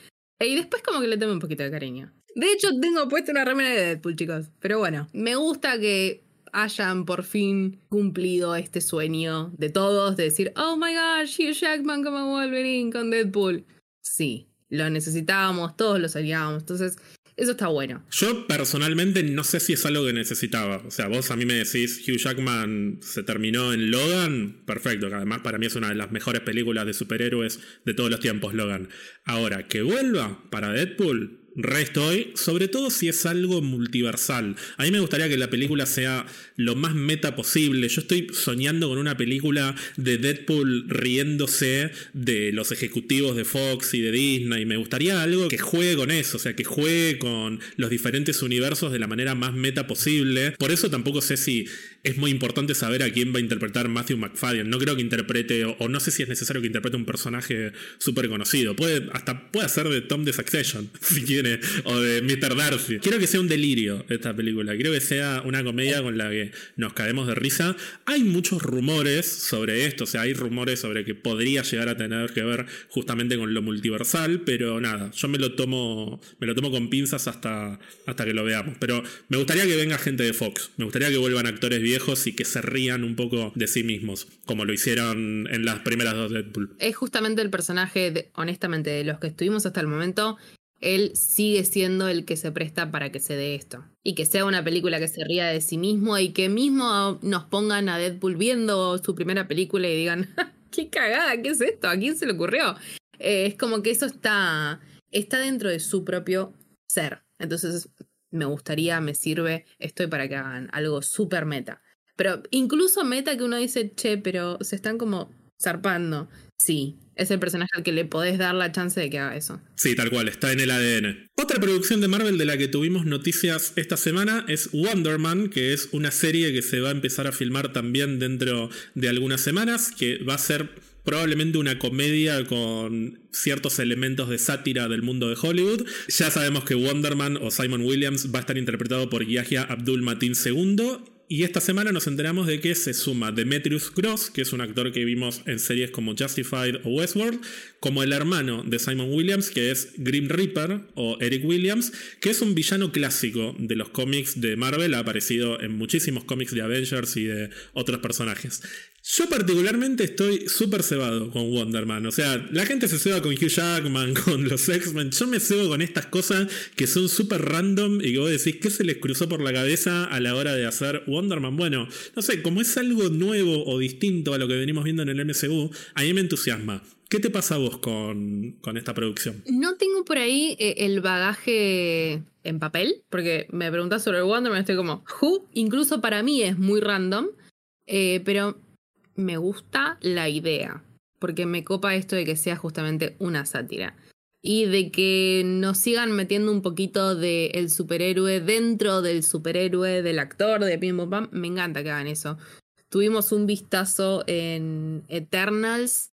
Y después como que le tengo un poquito de cariño. De hecho, tengo puesta una remera de Deadpool, chicos. Pero bueno, me gusta que hayan por fin cumplido este sueño de todos de decir, oh my gosh, Hugh Jackman como Wolverine con Deadpool. Sí, lo necesitábamos, todos lo soñábamos. Entonces, eso está bueno. Yo personalmente no sé si es algo que necesitaba. O sea, vos a mí me decís, Hugh Jackman se terminó en Logan, perfecto, que además para mí es una de las mejores películas de superhéroes de todos los tiempos, Logan. Ahora, que vuelva para Deadpool, re estoy, sobre todo si es algo multiversal. A mí me gustaría que la película sea lo más meta posible. Yo estoy soñando con una película de Deadpool riéndose de los ejecutivos de Fox y de Disney. Me gustaría algo que juegue con eso, o sea, que juegue con los diferentes universos de la manera más meta posible. Por eso tampoco sé si es muy importante saber a quién va a interpretar Matthew McFadden. No creo que interprete, o, o no sé si es necesario que interprete un personaje súper conocido. Puede, hasta puede ser de Tom de Succession, (laughs) si quiere, o de Mr. Darcy. Quiero que sea un delirio esta película. Quiero que sea una comedia con la que nos caemos de risa. Hay muchos rumores sobre esto, o sea, hay rumores sobre que podría llegar a tener que ver justamente con lo multiversal, pero nada, yo me lo tomo, me lo tomo con pinzas hasta, hasta que lo veamos. Pero me gustaría que venga gente de Fox, me gustaría que vuelvan actores viejos y que se rían un poco de sí mismos, como lo hicieron en las primeras dos Deadpool. Es justamente el personaje, honestamente, de los que estuvimos hasta el momento, él sigue siendo el que se presta para que se dé esto. Y que sea una película que se ría de sí mismo y que mismo nos pongan a Deadpool viendo su primera película y digan, (laughs) qué cagada, ¿qué es esto? ¿A quién se le ocurrió? Eh, es como que eso está, está dentro de su propio ser. Entonces me gustaría, me sirve, estoy para que hagan algo súper meta. Pero incluso meta que uno dice, che, pero se están como zarpando. Sí, es el personaje al que le podés dar la chance de que haga eso. Sí, tal cual, está en el ADN. Otra producción de Marvel de la que tuvimos noticias esta semana es Wonder Man, que es una serie que se va a empezar a filmar también dentro de algunas semanas, que va a ser probablemente una comedia con ciertos elementos de sátira del mundo de Hollywood. Ya sabemos que Wonder Man o Simon Williams va a estar interpretado por Yahya Abdul Mateen II. Y esta semana nos enteramos de que se suma Demetrius Gross, que es un actor que vimos en series como Justified o Westworld, como el hermano de Simon Williams, que es Grim Reaper o Eric Williams, que es un villano clásico de los cómics de Marvel, ha aparecido en muchísimos cómics de Avengers y de otros personajes. Yo particularmente estoy súper cebado con Wonderman. O sea, la gente se ceba con Hugh Jackman, (laughs) con los X-Men. Yo me cebo con estas cosas que son súper random y que vos decís, ¿qué se les cruzó por la cabeza a la hora de hacer Wonderman? Bueno, no sé, como es algo nuevo o distinto a lo que venimos viendo en el MCU, a mí me entusiasma. ¿Qué te pasa a vos con, con esta producción? No tengo por ahí eh, el bagaje en papel, porque me preguntas sobre Wonderman, estoy como, ¿who? Incluso para mí es muy random, eh, pero me gusta la idea, porque me copa esto de que sea justamente una sátira. Y de que nos sigan metiendo un poquito del el superhéroe dentro del superhéroe, del actor, de Pim Pam. Me encanta que hagan eso. Tuvimos un vistazo en Eternals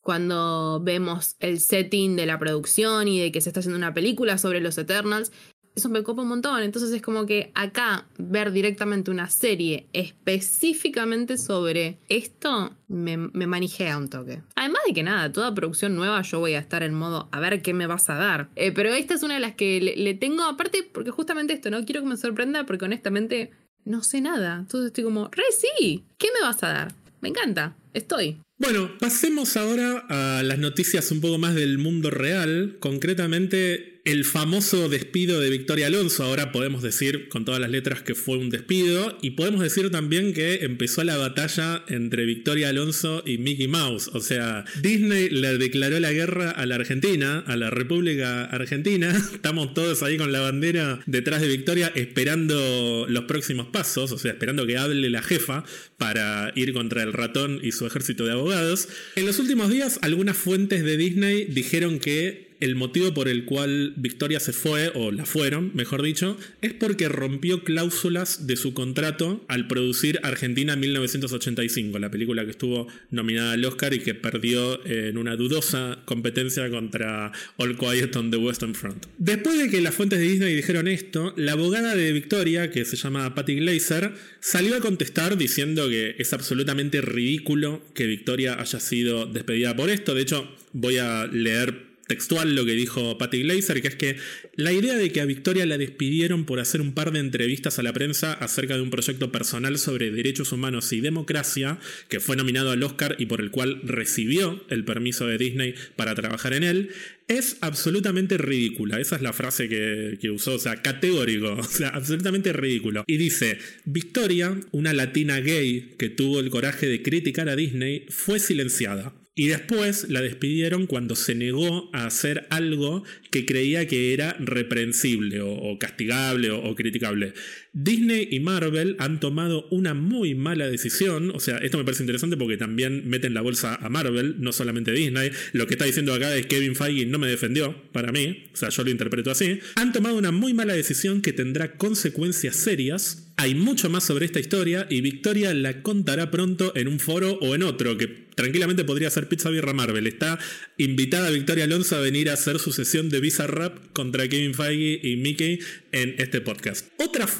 cuando vemos el setting de la producción y de que se está haciendo una película sobre los Eternals eso me copa un montón. Entonces es como que acá ver directamente una serie específicamente sobre esto me, me manijea un toque. Además de que nada, toda producción nueva yo voy a estar en modo a ver qué me vas a dar. Eh, pero esta es una de las que le, tengo, aparte, porque justamente esto, no quiero que me sorprenda porque honestamente no sé nada. Entonces estoy como, re sí, ¿qué me vas a dar? Me encanta, estoy. Bueno, pasemos ahora a las noticias un poco más del mundo real, concretamente el famoso despido de Victoria Alonso, ahora podemos decir con todas las letras que fue un despido, y podemos decir también que empezó la batalla entre Victoria Alonso y Mickey Mouse, o sea, Disney le declaró la guerra a la Argentina, a la República Argentina, (laughs) estamos todos ahí con la bandera detrás de Victoria esperando los próximos pasos, o sea, esperando que hable la jefa para ir contra el ratón y su ejército de abogados. En los últimos días, algunas fuentes de Disney dijeron que el motivo por el cual Victoria se fue, o la fueron, mejor dicho, es porque rompió cláusulas de su contrato al producir Argentina 1985, la película que estuvo nominada al Oscar y que perdió en una dudosa competencia contra All Quiet on the Western Front. Después de que las fuentes de Disney dijeron esto, la abogada de Victoria, que se llama Patty Glazer, salió a contestar diciendo que es absolutamente ridículo que Victoria haya sido despedida por esto. De hecho, voy a leer textual lo que dijo Patty Glazer, que es que la idea de que a Victoria la despidieron por hacer un par de entrevistas a la prensa acerca de un proyecto personal sobre derechos humanos y democracia, que fue nominado al Oscar y por el cual recibió el permiso de Disney para trabajar en él, es absolutamente ridícula. Esa es la frase que, que usó, o sea, categórico, (laughs) o sea, absolutamente ridículo. Y dice, Victoria, una latina gay que tuvo el coraje de criticar a Disney, fue silenciada. Y después la despidieron cuando se negó a hacer algo que creía que era reprensible o, castigable o, criticable. Disney y Marvel han tomado una muy mala decisión. O sea, esto me parece interesante porque también meten la bolsa a Marvel, no solamente Disney. Lo que está diciendo acá es Kevin Feige no me defendió, para mí. O sea, yo lo interpreto así. Han tomado una muy mala decisión que tendrá consecuencias serias hay mucho más sobre esta historia y Victoria la contará pronto en un foro o en otro, que tranquilamente podría ser Pizza Birra Marvel. Está invitada Victoria Alonso a venir a hacer su sesión de Visa Rap contra Kevin Feige y Mickey en este podcast. Otras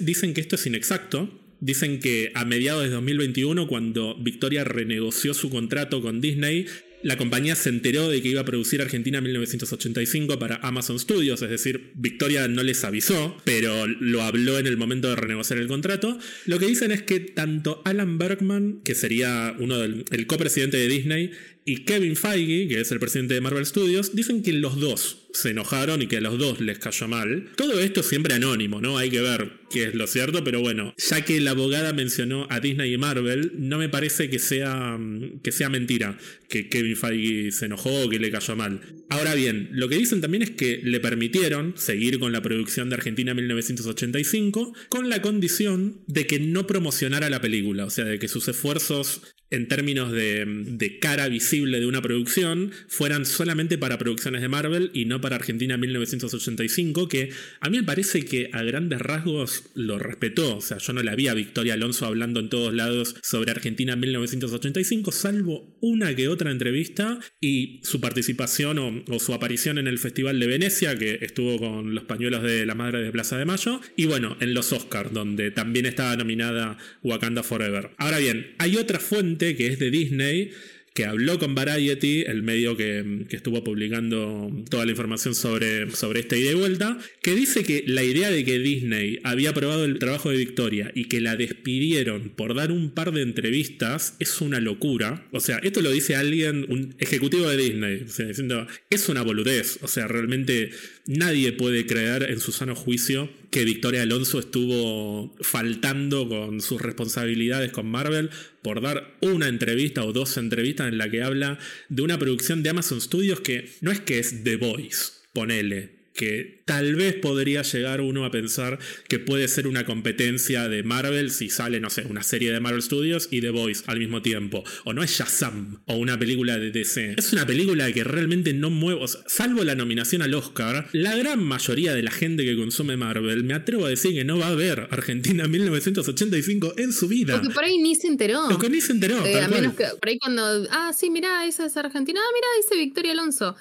dicen que esto es inexacto. Dicen que a mediados de 2021, cuando Victoria renegoció su contrato con Disney, la compañía se enteró de que iba a producir Argentina en 1985 para Amazon Studios, es decir, Victoria no les avisó, pero lo habló en el momento de renegociar el contrato. Lo que dicen es que tanto Alan Bergman, que sería uno del el copresidente de Disney, y Kevin Feige, que es el presidente de Marvel Studios, dicen que los dos se enojaron y que a los dos les cayó mal. Todo esto siempre anónimo, ¿no? Hay que ver qué es lo cierto, pero bueno, ya que la abogada mencionó a Disney y Marvel, no me parece que sea, mm, que sea mentira que Kevin Feige se enojó o que le cayó mal. Ahora bien, lo que dicen también es que le permitieron seguir con la producción de Argentina 1985 con la condición de que no promocionara la película, o sea, de que sus esfuerzos en términos de, cara visible de una producción, fueran solamente para producciones de Marvel y no para Argentina 1985, que a mí me parece que a grandes rasgos lo respetó. O sea, yo no la vi a Victoria Alonso hablando en todos lados sobre Argentina 1985, salvo una que otra entrevista y su participación o, o su aparición en el Festival de Venecia, que estuvo con los pañuelos de la Madre de Plaza de Mayo, y bueno, en los Oscars, donde también estaba nominada Wakanda Forever. Ahora bien, hay otra fuente que es de Disney, que habló con Variety, el medio que, estuvo publicando toda la información sobre, sobre esta idea y vuelta, que dice que la idea de que Disney había aprobado el trabajo de Victoria y que la despidieron por dar un par de entrevistas es una locura. O sea, esto lo dice alguien, un ejecutivo de Disney, diciendo, es una boludez. O sea, realmente nadie puede creer en su sano juicio que Victoria Alonso estuvo faltando con sus responsabilidades con Marvel por dar una entrevista o dos entrevistas en la que habla de una producción de Amazon Studios que no es que es The Voice, ponele, que tal vez podría llegar uno a pensar que puede ser una competencia de Marvel si sale, no sé, una serie de Marvel Studios y The Voice al mismo tiempo. O no es Shazam o una película de DC. Es una película que realmente no mueve, salvo la nominación al Oscar, la gran mayoría de la gente que consume Marvel, me atrevo a decir que no va a ver Argentina 1985 en su vida. Porque por ahí ni se enteró. Lo que ni se enteró. Eh, a menos que por ahí cuando, ah, sí, mira, esa es Argentina, ah, mira, dice Victoria Alonso.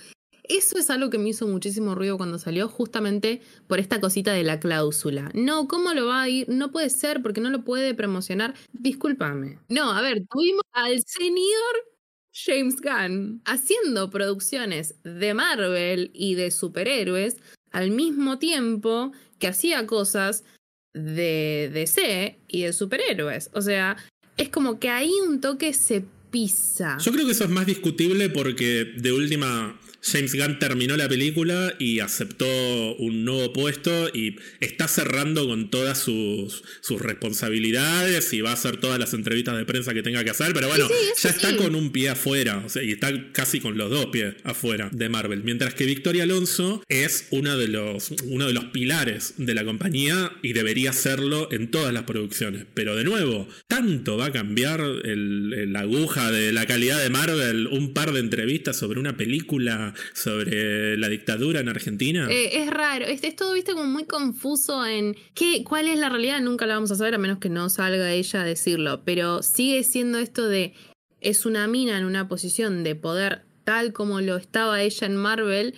Eso es algo que me hizo muchísimo ruido cuando salió, justamente por esta cosita de la cláusula. No, ¿cómo lo va a ir? No puede ser porque no lo puede promocionar. Discúlpame. No, a ver, tuvimos al señor James Gunn haciendo producciones de Marvel y de superhéroes al mismo tiempo que hacía cosas de DC y de superhéroes. O sea, es como que ahí un toque se pisa. Yo creo que eso es más discutible porque de última James Gunn terminó la película y aceptó un nuevo puesto y está cerrando con todas sus, sus responsabilidades y va a hacer todas las entrevistas de prensa que tenga que hacer, pero bueno, ya está con un pie afuera y está casi con los dos pies afuera de Marvel, mientras que Victoria Alonso es uno de los, uno de los pilares de la compañía y debería serlo en todas las producciones, pero de nuevo, tanto va a cambiar la aguja de la calidad de Marvel un par de entrevistas sobre una película sobre la dictadura en Argentina? Eh, es raro, es, todo, viste, como muy confuso en qué, cuál es la realidad, nunca la vamos a saber a menos que no salga ella a decirlo, pero sigue siendo esto de es una mina en una posición de poder tal como lo estaba ella en Marvel,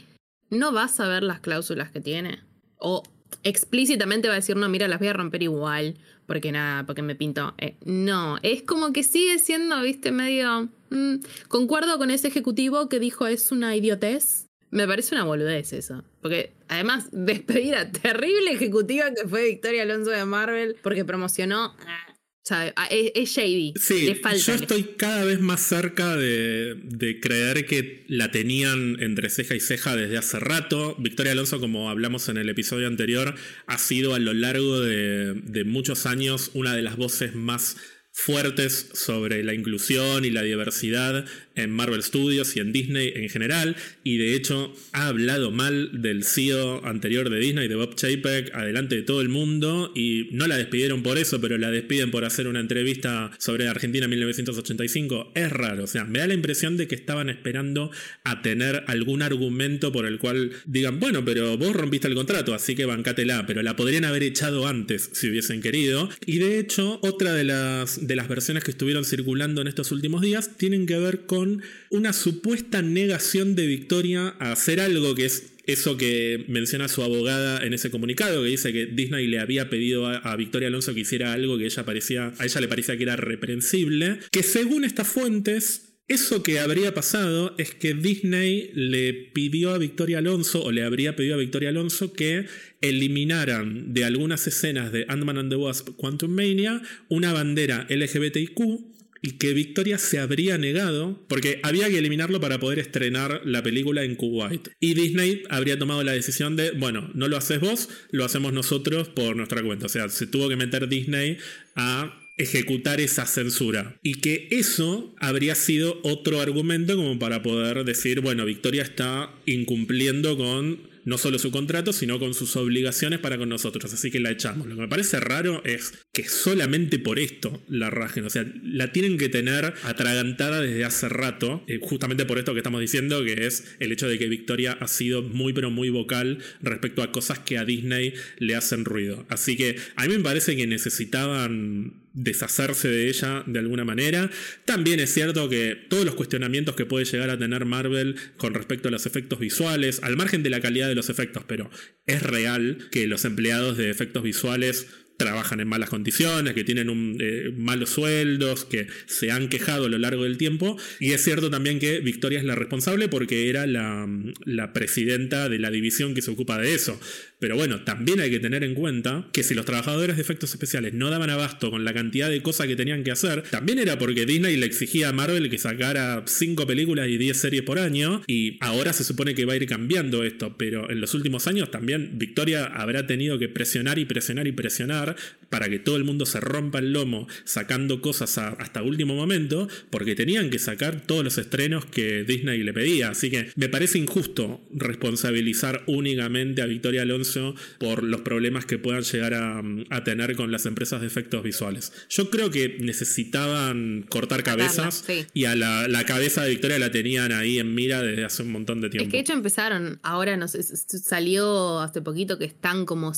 no vas a ver las cláusulas que tiene. O explícitamente va a decir, no, mira, las voy a romper igual, porque nada, porque me pinto. Eh, no, es como que sigue siendo, viste, medio... Mm, concuerdo con ese ejecutivo que dijo es una idiotez. Me parece una boludez eso. Porque además, (laughs) despedida terrible ejecutiva que fue Victoria Alonso de Marvel porque promocionó ah, Ah, es, shady. Sí, yo estoy cada vez más cerca de, creer que la tenían entre ceja y ceja desde hace rato. Victoria Alonso, como hablamos en el episodio anterior, ha sido a lo largo de, de muchos años una de las voces más fuertes sobre la inclusión y la diversidad en Marvel Studios y en Disney en general, y de hecho ha hablado mal del CEO anterior de Disney, de Bob Chapek, adelante de todo el mundo, y no la despidieron por eso, pero la despiden por hacer una entrevista sobre Argentina 1985. Es raro, o sea, me da la impresión de que estaban esperando a tener algún argumento por el cual digan, bueno, pero vos rompiste el contrato, así que bancátela, pero la podrían haber echado antes si hubiesen querido, y de hecho, otra de las, de las versiones que estuvieron circulando en estos últimos días tienen que ver con una supuesta negación de Victoria a hacer algo que es eso que menciona su abogada en ese comunicado, que dice que Disney le había pedido a, Victoria Alonso que hiciera algo que ella parecía, a ella le parecía que era reprensible, que según estas fuentes eso que habría pasado es que Disney le pidió a Victoria Alonso, o le habría pedido a Victoria Alonso, que eliminaran de algunas escenas de Ant-Man and the Wasp Quantum Mania una bandera LGBTIQ y que Victoria se habría negado porque había que eliminarlo para poder estrenar la película en Kuwait. Y Disney habría tomado la decisión de, bueno, no lo haces vos, lo hacemos nosotros por nuestra cuenta. O sea, se tuvo que meter Disney a ejecutar esa censura. Y que eso habría sido otro argumento como para poder decir, bueno, Victoria está incumpliendo con no solo su contrato, sino con sus obligaciones para con nosotros. Así que la echamos. Lo que me parece raro es que solamente por esto la rajen. O sea, la tienen que tener atragantada desde hace rato, eh, justamente por esto que estamos diciendo, que es el hecho de que Victoria ha sido muy, pero muy vocal respecto a cosas que a Disney le hacen ruido. Así que a mí me parece que necesitaban deshacerse de ella de alguna manera. También es cierto que todos los cuestionamientos que puede llegar a tener Marvel con respecto a los efectos visuales, al margen de la calidad de los efectos, pero es real que los empleados de efectos visuales trabajan en malas condiciones, que tienen un, eh, malos sueldos, que se han quejado a lo largo del tiempo. Y es cierto también que Victoria es la responsable porque era la, la presidenta de la división que se ocupa de eso. Pero bueno, también hay que tener en cuenta que si los trabajadores de efectos especiales no daban abasto con la cantidad de cosas que tenían que hacer, también era porque Disney le exigía a Marvel que sacara 5 películas y 10 series por año. Y ahora se supone que va a ir cambiando esto. Pero en los últimos años también Victoria habrá tenido que presionar y presionar y presionar para que todo el mundo se rompa el lomo sacando cosas hasta último momento, porque tenían que sacar todos los estrenos que Disney le pedía. Así que me parece injusto responsabilizar únicamente a Victoria Alonso por los problemas que puedan llegar a, tener con las empresas de efectos visuales. Yo creo que necesitaban cortar cabezas y a la, cabeza de Victoria la tenían ahí en mira desde hace un montón de tiempo. Es que de hecho empezaron, ahora no sé, salió hace poquito que están como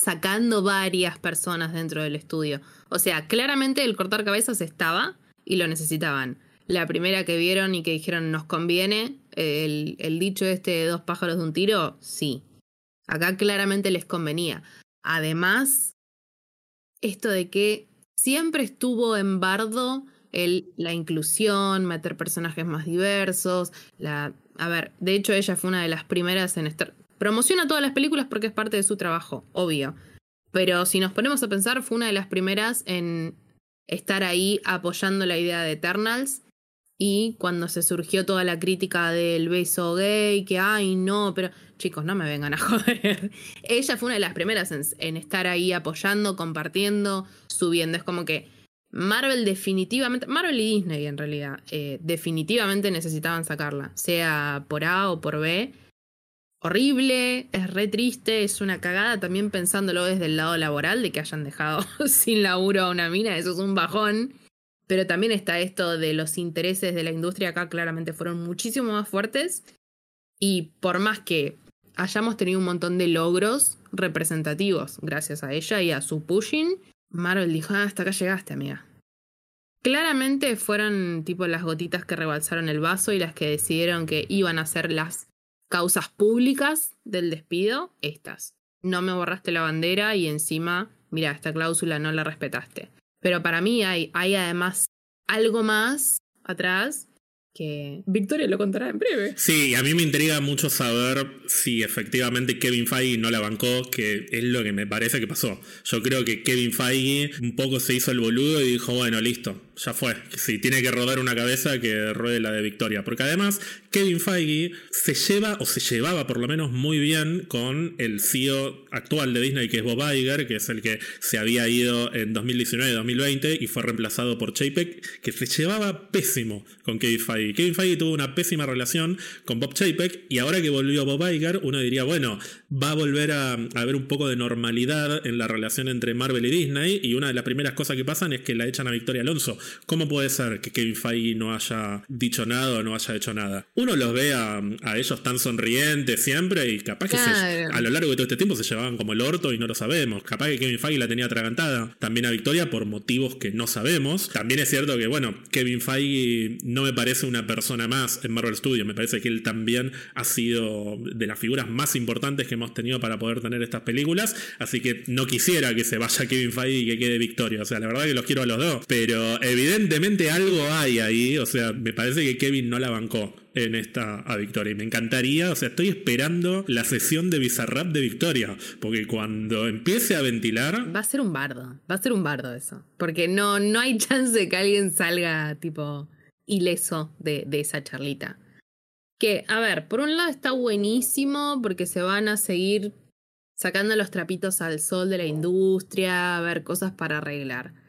sacando varias personas dentro del estudio. O sea, claramente el cortar cabezas estaba y lo necesitaban. La primera que vieron y que dijeron nos conviene, el, el dicho este de dos pájaros de un tiro, sí. Acá claramente les convenía. Además, esto de que siempre estuvo en bardo el, la inclusión, meter personajes más diversos. La, a ver, de hecho ella fue una de las primeras en estar, Promociona todas las películas porque es parte de su trabajo, obvio. Pero si nos ponemos a pensar, fue una de las primeras en estar ahí apoyando la idea de Eternals. Y cuando se surgió toda la crítica del beso gay, que ay no, pero chicos, no me vengan a joder. (laughs) Ella fue una de las primeras en, estar ahí apoyando, compartiendo, subiendo. Es como que Marvel definitivamente, Marvel y Disney en realidad, eh, definitivamente necesitaban sacarla, sea por A o por B horrible, es re triste, es una cagada también pensándolo desde el lado laboral, de que hayan dejado (laughs) sin laburo a una mina, eso es un bajón. Pero también está esto de los intereses de la industria acá claramente fueron muchísimo más fuertes. Y por más que hayamos tenido un montón de logros representativos gracias a ella y a su pushing, Marvel dijo, ah, hasta acá llegaste, amiga. Claramente fueron tipo las gotitas que rebalsaron el vaso y las que decidieron que iban a ser las causas públicas del despido, estas. No me borraste la bandera y encima, mira, esta cláusula no la respetaste. Pero para mí hay, hay además algo más atrás que Victoria lo contará en breve. Sí, a mí me intriga mucho saber si efectivamente Kevin Feige no la bancó, que es lo que me parece que pasó. Yo creo que Kevin Feige un poco se hizo el boludo y dijo, bueno, listo, ya fue. Si tiene que rodar una cabeza, que ruede la de Victoria. Porque además, Kevin Feige se lleva, o se llevaba por lo menos muy bien con el CEO actual de Disney, que es Bob Iger, que es el que se había ido en 2019-2020 y fue reemplazado por Chapek, que se llevaba pésimo con Kevin Feige. Kevin Feige tuvo una pésima relación con Bob Chapek y ahora que volvió Bob Iger, uno diría, bueno, va a volver a, a haber un poco de normalidad en la relación entre Marvel y Disney y una de las primeras cosas que pasan es que la echan a Victoria Alonso ¿Cómo puede ser que Kevin Feige no haya dicho nada o no haya hecho nada? Uno los ve a, ellos tan sonrientes siempre y capaz que a lo largo de todo este tiempo se llevaban como el orto y no lo sabemos. Capaz que Kevin Feige la tenía atragantada también a Victoria por motivos que no sabemos. También es cierto que, bueno, Kevin Feige no me parece una persona más en Marvel Studios. Me parece que él también ha sido de las figuras más importantes que hemos tenido para poder tener estas películas. Así que no quisiera que se vaya Kevin Feige y que quede Victoria. O sea, la verdad que los quiero a los dos. Pero evidentemente algo hay ahí, o sea, me parece que Kevin no la bancó en esta a Victoria. Y me encantaría, o sea, estoy esperando la sesión de Bizarrap de Victoria, porque cuando empiece a ventilar... Va a ser un bardo, va a ser un bardo eso, porque no, no hay chance de que alguien salga tipo ileso de, de esa charlita. Que, a ver, por un lado está buenísimo porque se van a seguir sacando los trapitos al sol de la industria, a ver cosas para arreglar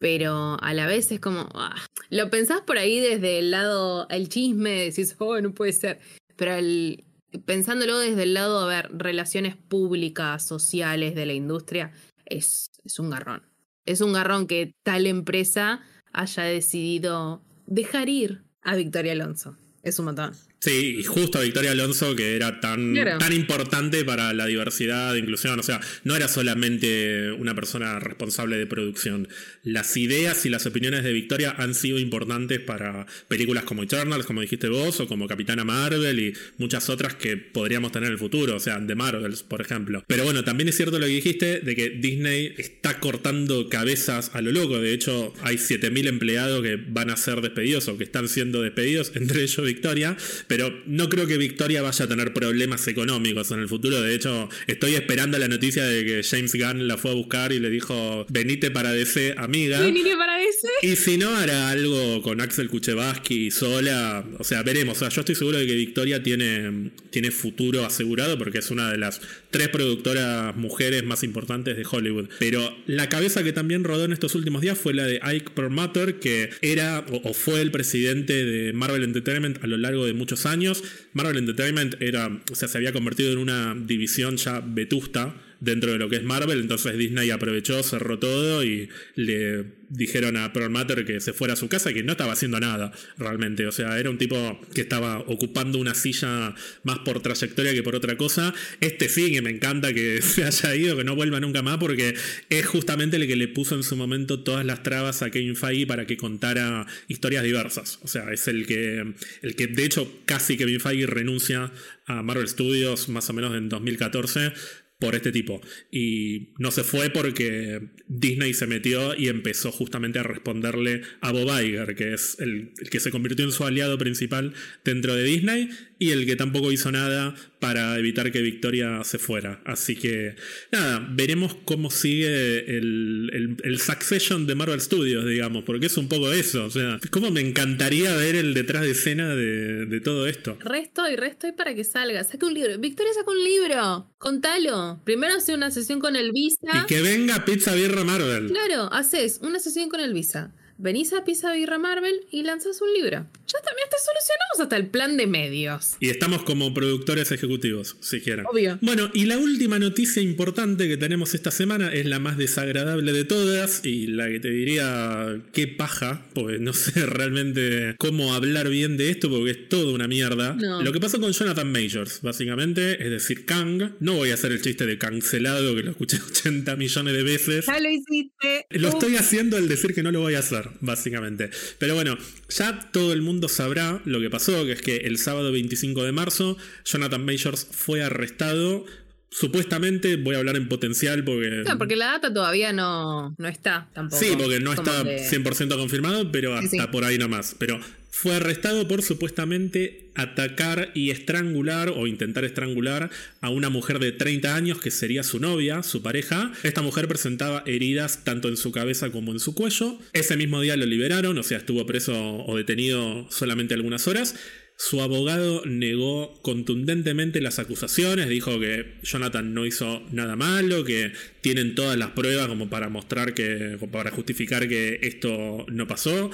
pero a la vez es como, ah, lo pensás por ahí desde el lado, el chisme, decís, oh, no puede ser, pero el, pensándolo desde el lado, a ver, relaciones públicas, sociales de la industria, es, es un garrón. Es un garrón que tal empresa haya decidido dejar ir a Victoria Alonso. Es un montón. Sí, y justo Victoria Alonso, que era tan, tan importante para la diversidad e inclusión. O sea, no era solamente una persona responsable de producción. Las ideas y las opiniones de Victoria han sido importantes para películas como Eternals, como dijiste vos, o como Capitana Marvel y muchas otras que podríamos tener en el futuro. O sea, de Marvels, por ejemplo. Pero bueno, también es cierto lo que dijiste de que Disney está cortando cabezas a lo loco. De hecho, hay 7.000 empleados que van a ser despedidos o que están siendo despedidos, (laughs) entre ellos Victoria pero no creo que Victoria vaya a tener problemas económicos en el futuro. De hecho, estoy esperando la noticia de que James Gunn la fue a buscar y le dijo, venite para DC, amiga. (laughs) Venite para DC. Y si no, hará algo con Axel Kuchevaski sola. O sea, veremos. O sea, yo estoy seguro de que Victoria tiene, tiene futuro asegurado porque es una de las tres productoras mujeres más importantes de Hollywood. Pero la cabeza que también rodó en estos últimos días fue la de Ike Perlmutter, que era o fue el presidente de Marvel Entertainment a lo largo de muchos años. Marvel Entertainment era, o sea, se había convertido en una división ya vetusta dentro de lo que es Marvel, entonces Disney aprovechó, cerró todo y le dijeron a Pearl Matter que se fuera a su casa que no estaba haciendo nada realmente. O sea, era un tipo que estaba ocupando una silla más por trayectoria que por otra cosa. Este sí que me encanta que (laughs) se haya ido, que no vuelva nunca más, porque es justamente el que le puso en su momento todas las trabas a Kevin Feige para que contara historias diversas. O sea, es el que, el que de hecho casi Kevin Feige renuncia a Marvel Studios más o menos en 2014 por este tipo. Y no se fue porque Disney se metió y empezó justamente a responderle a Bob Iger, que es el, que se convirtió en su aliado principal dentro de Disney y el que tampoco hizo nada para evitar que Victoria se fuera. Así que nada, veremos cómo sigue el, el, Succession de Marvel Studios, digamos, porque es un poco eso. O sea, como me encantaría ver el detrás de escena de, de todo esto. Resto y resto y para que salga. Saca un libro. Victoria saca un libro. Contalo. Primero hace una sesión con el Visa. Y que venga Pizza Birra Marvel. Claro, haces una sesión con el Visa venís a Pizza Birra Marvel y lanzas un libro. Ya también te solucionamos hasta el plan de medios. Y estamos como productores ejecutivos, si quieren. Obvio. Bueno, y la última noticia importante que tenemos esta semana es la más desagradable de todas y la que te diría qué paja, pues no (laughs) sé realmente cómo hablar bien de esto porque es todo una mierda. Lo que pasó con Jonathan Majors, básicamente, es decir, Kang. No voy a hacer el chiste de cancelado que lo escuché (laughs) 80 millones de veces. Ya lo hiciste. Lo estoy haciendo al decir que no lo voy a hacer básicamente. Pero bueno, ya todo el mundo sabrá lo que pasó, que es que el sábado 25 de marzo Jonathan Majors fue arrestado supuestamente, voy a hablar en potencial porque... No, porque la data todavía no, no está tampoco. Sí, porque no está 100% confirmado, pero hasta por ahí nomás. Pero fue arrestado por supuestamente atacar y estrangular o intentar estrangular a una mujer de 30 años que sería su novia, su pareja. Esta mujer presentaba heridas tanto en su cabeza como en su cuello. Ese mismo día lo liberaron, o sea, estuvo preso o detenido solamente algunas horas. Su abogado negó contundentemente las acusaciones, dijo que Jonathan no hizo nada malo, que tienen todas las pruebas como para mostrar que, para justificar que esto no pasó.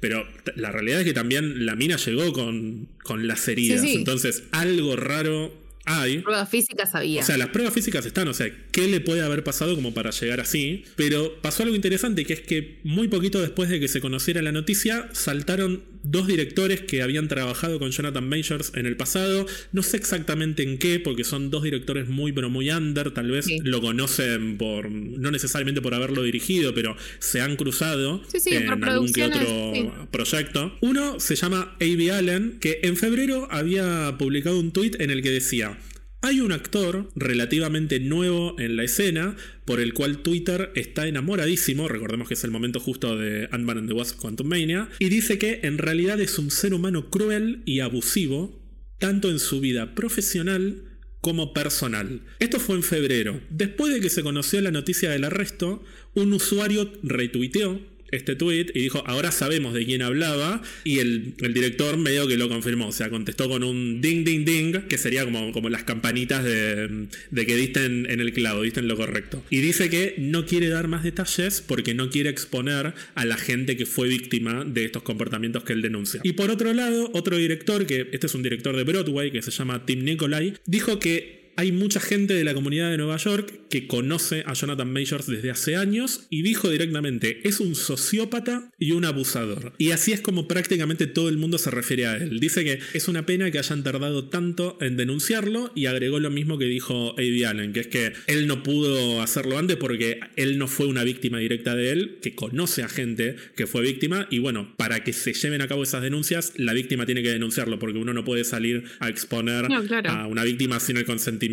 Pero la realidad es que también la mina llegó con, con las heridas. Entonces, algo raro hay. Pruebas físicas había. O sea, las pruebas físicas están, o sea, ¿qué le puede haber pasado como para llegar así? Pero pasó algo interesante, que es que muy poquito después de que se conociera la noticia, saltaron dos directores que habían trabajado con Jonathan Majors en el pasado. No sé exactamente en qué, porque son dos directores muy, pero muy under. Tal vez lo conocen por, no necesariamente por haberlo dirigido, pero se han cruzado en algún que otro proyecto. Uno se llama A.B. Allen, que en febrero había publicado un tweet en el que decía. Hay un actor relativamente nuevo en la escena por el cual Twitter está enamoradísimo, recordemos que es el momento justo de Ant-Man and the Wasp Quantum Mania, y dice que en realidad es un ser humano cruel y abusivo, tanto en su vida profesional como personal. Esto fue en febrero. Después de que se conoció la noticia del arresto, un usuario retuiteó este tweet y dijo, ahora sabemos de quién hablaba. Y el, director medio que lo confirmó. O sea, contestó con un ding, ding, ding, que sería como, como las campanitas de, que diste en, el clavo, diste en lo correcto. Y dice que no quiere dar más detalles porque no quiere exponer a la gente que fue víctima de estos comportamientos que él denuncia. Y por otro lado, otro director, que este es un director de Broadway, que se llama Tim Nicolai, dijo que hay mucha gente de la comunidad de Nueva York que conoce a Jonathan Majors desde hace años y dijo directamente, es un sociópata y un abusador. Y así es como prácticamente todo el mundo se refiere a él. Dice que es una pena que hayan tardado tanto en denunciarlo y agregó lo mismo que dijo Eddie Allen, que es que él no pudo hacerlo antes porque él no fue una víctima directa de él, que conoce a gente que fue víctima y bueno, para que se lleven a cabo esas denuncias, la víctima tiene que denunciarlo porque uno no puede salir a exponer a una víctima sin el consentimiento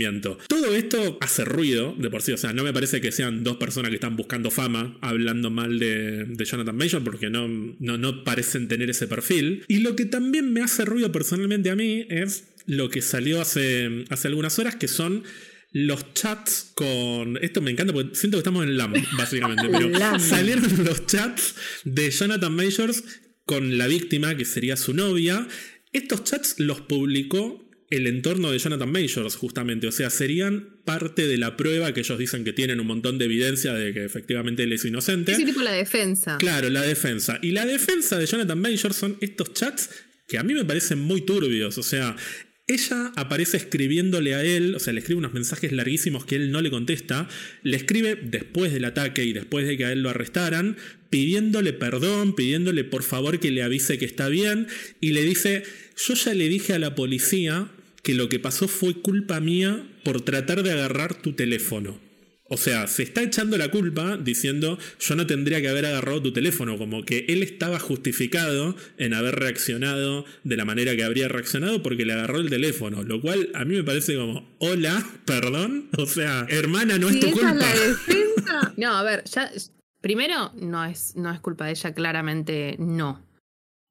todo esto hace ruido de por sí, o sea, no me parece que sean dos personas que están buscando fama hablando mal de, Jonathan Major porque no, no, no parecen tener ese perfil. Y lo que también me hace ruido personalmente a mí es lo que salió hace, hace algunas horas, que son los chats con. Esto me encanta porque siento que estamos en LAM, (laughs) básicamente. pero salieron los chats de Jonathan Majors con la víctima, que sería su novia. Estos chats los publicó el entorno de Jonathan Majors, justamente. O sea, serían parte de la prueba que ellos dicen que tienen un montón de evidencia de que efectivamente él es inocente. Es tipo la defensa. Claro, la defensa. Y la defensa de Jonathan Majors son estos chats que a mí me parecen muy turbios. O sea, ella aparece escribiéndole a él, o sea, le escribe unos mensajes larguísimos que él no le contesta, le escribe después del ataque y después de que a él lo arrestaran, pidiéndole perdón, pidiéndole por favor que le avise que está bien, y le dice, yo ya le dije a la policía que lo que pasó fue culpa mía por tratar de agarrar tu teléfono. O sea, se está echando la culpa diciendo yo no tendría que haber agarrado tu teléfono, como que él estaba justificado en haber reaccionado de la manera que habría reaccionado porque le agarró el teléfono, lo cual a mí me parece como, hola, (laughs) perdón, o sea, hermana, no es tu culpa. (laughs) no, a ver, ya, primero, no es, no es culpa de ella, claramente no.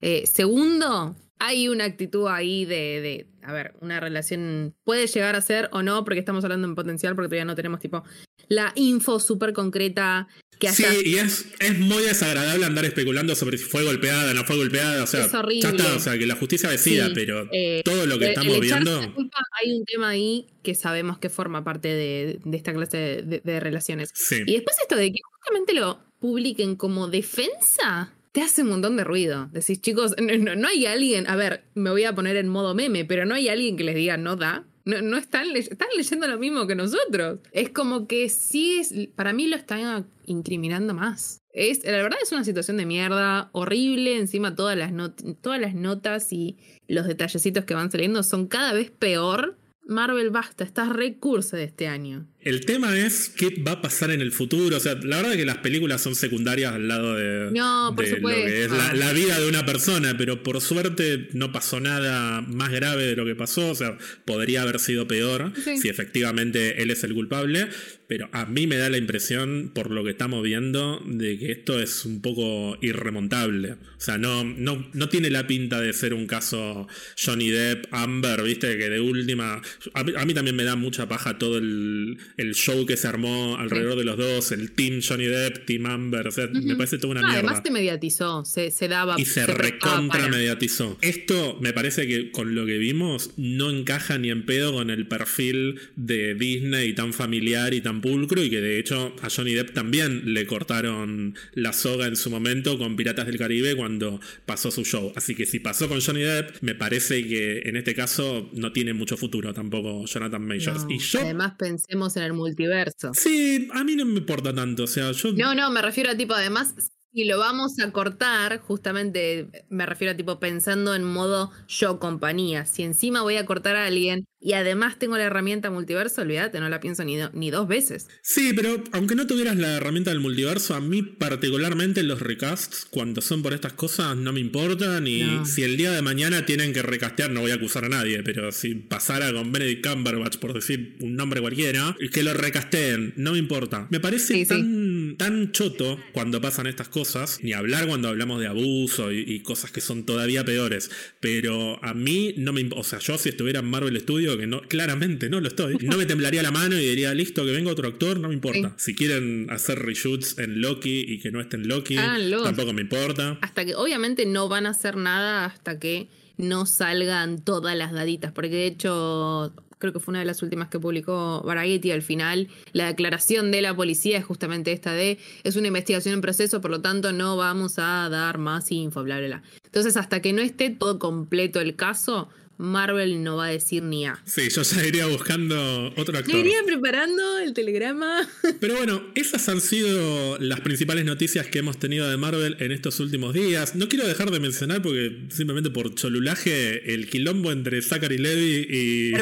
Eh, segundo, hay una actitud ahí de, de, a ver, una relación puede llegar a ser o no, porque estamos hablando en potencial, porque todavía no tenemos tipo la info súper concreta que haya. Sí, y es, es muy desagradable andar especulando sobre si fue golpeada, no fue golpeada, o sea, es horrible. o sea, que la justicia decida, pero eh, todo lo que estamos viendo. hay un tema ahí que sabemos que forma parte de, de esta clase de, de relaciones. Sí. Y después esto de que justamente lo publiquen como defensa te hace un montón de ruido. Decís, chicos, no, hay alguien, a ver, me voy a poner en modo meme, pero no hay alguien que les diga no da. No, no están, están leyendo lo mismo que nosotros. Es como que sí es, para mí lo están incriminando más. Es, la verdad es una situación de mierda, horrible. Encima todas las, todas las notas y los detallecitos que van saliendo son cada vez peor. Marvel, basta, estás recurso de este año. El tema es qué va a pasar en el futuro. O sea, la verdad es que las películas son secundarias al lado de, no, por lo que es la, vida de una persona, pero por suerte no pasó nada más grave de lo que pasó. O sea, podría haber sido peor si efectivamente él es el culpable. Pero a mí me da la impresión, por lo que estamos viendo, de que esto es un poco irremontable. O sea, no, no, no tiene la pinta de ser un caso Johnny Depp, Amber, viste, que de última. a mí también me da mucha paja todo el el show que se armó alrededor de los dos, el Team Johnny Depp, Team Amber, o sea, me parece toda una mierda. Además te mediatizó, se, daba. Y se, recontra mediatizó. Esto me parece que con lo que vimos no encaja ni en pedo con el perfil de Disney tan familiar y tan pulcro y que de hecho a Johnny Depp también le cortaron la soga en su momento con Piratas del Caribe cuando pasó su show. Así que si pasó con Johnny Depp, me parece que en este caso no tiene mucho futuro tampoco Jonathan Majors. y yo, además pensemos en el multiverso. Sí, a mí no me importa tanto. O sea, yo. No, no, me refiero a tipo, además, y lo vamos a cortar, justamente me refiero a tipo pensando en modo yo compañía. Si encima voy a cortar a alguien y además tengo la herramienta multiverso, olvídate, no la pienso ni, ni dos veces. Sí, pero aunque no tuvieras la herramienta del multiverso, a mí particularmente los recasts, cuando son por estas cosas, no me importan. Y si el día de mañana tienen que recastear, no voy a acusar a nadie, pero si pasara con Benedict Cumberbatch, por decir un nombre cualquiera, que lo recasteen, no me importa. Me parece tan tan, tan choto cuando pasan estas cosas, ni hablar cuando hablamos de abuso y, cosas que son todavía peores. Pero a mí no me. O sea, yo si estuviera en Marvel Studio, que no, claramente no lo estoy, no me temblaría la mano y diría, listo, que venga otro actor, no me importa. Si quieren hacer reshoots en Loki y que no esté en Loki, tampoco me importa. Hasta que, obviamente, no van a hacer nada hasta que no salgan todas las daditas, porque de hecho creo que fue una de las últimas que publicó Variety al final, la declaración de la policía es justamente esta de, es una investigación en proceso, por lo tanto no vamos a dar más info, bla, bla, bla. Entonces, hasta que no esté todo completo el caso, Marvel no va a decir ni A. Sí, yo ya iría buscando otro actor. iría preparando el telegrama. (laughs) Pero bueno, esas han sido las principales noticias que hemos tenido de Marvel en estos últimos días. No quiero dejar de mencionar, porque simplemente por cholulaje, el quilombo entre Zachary Levy y,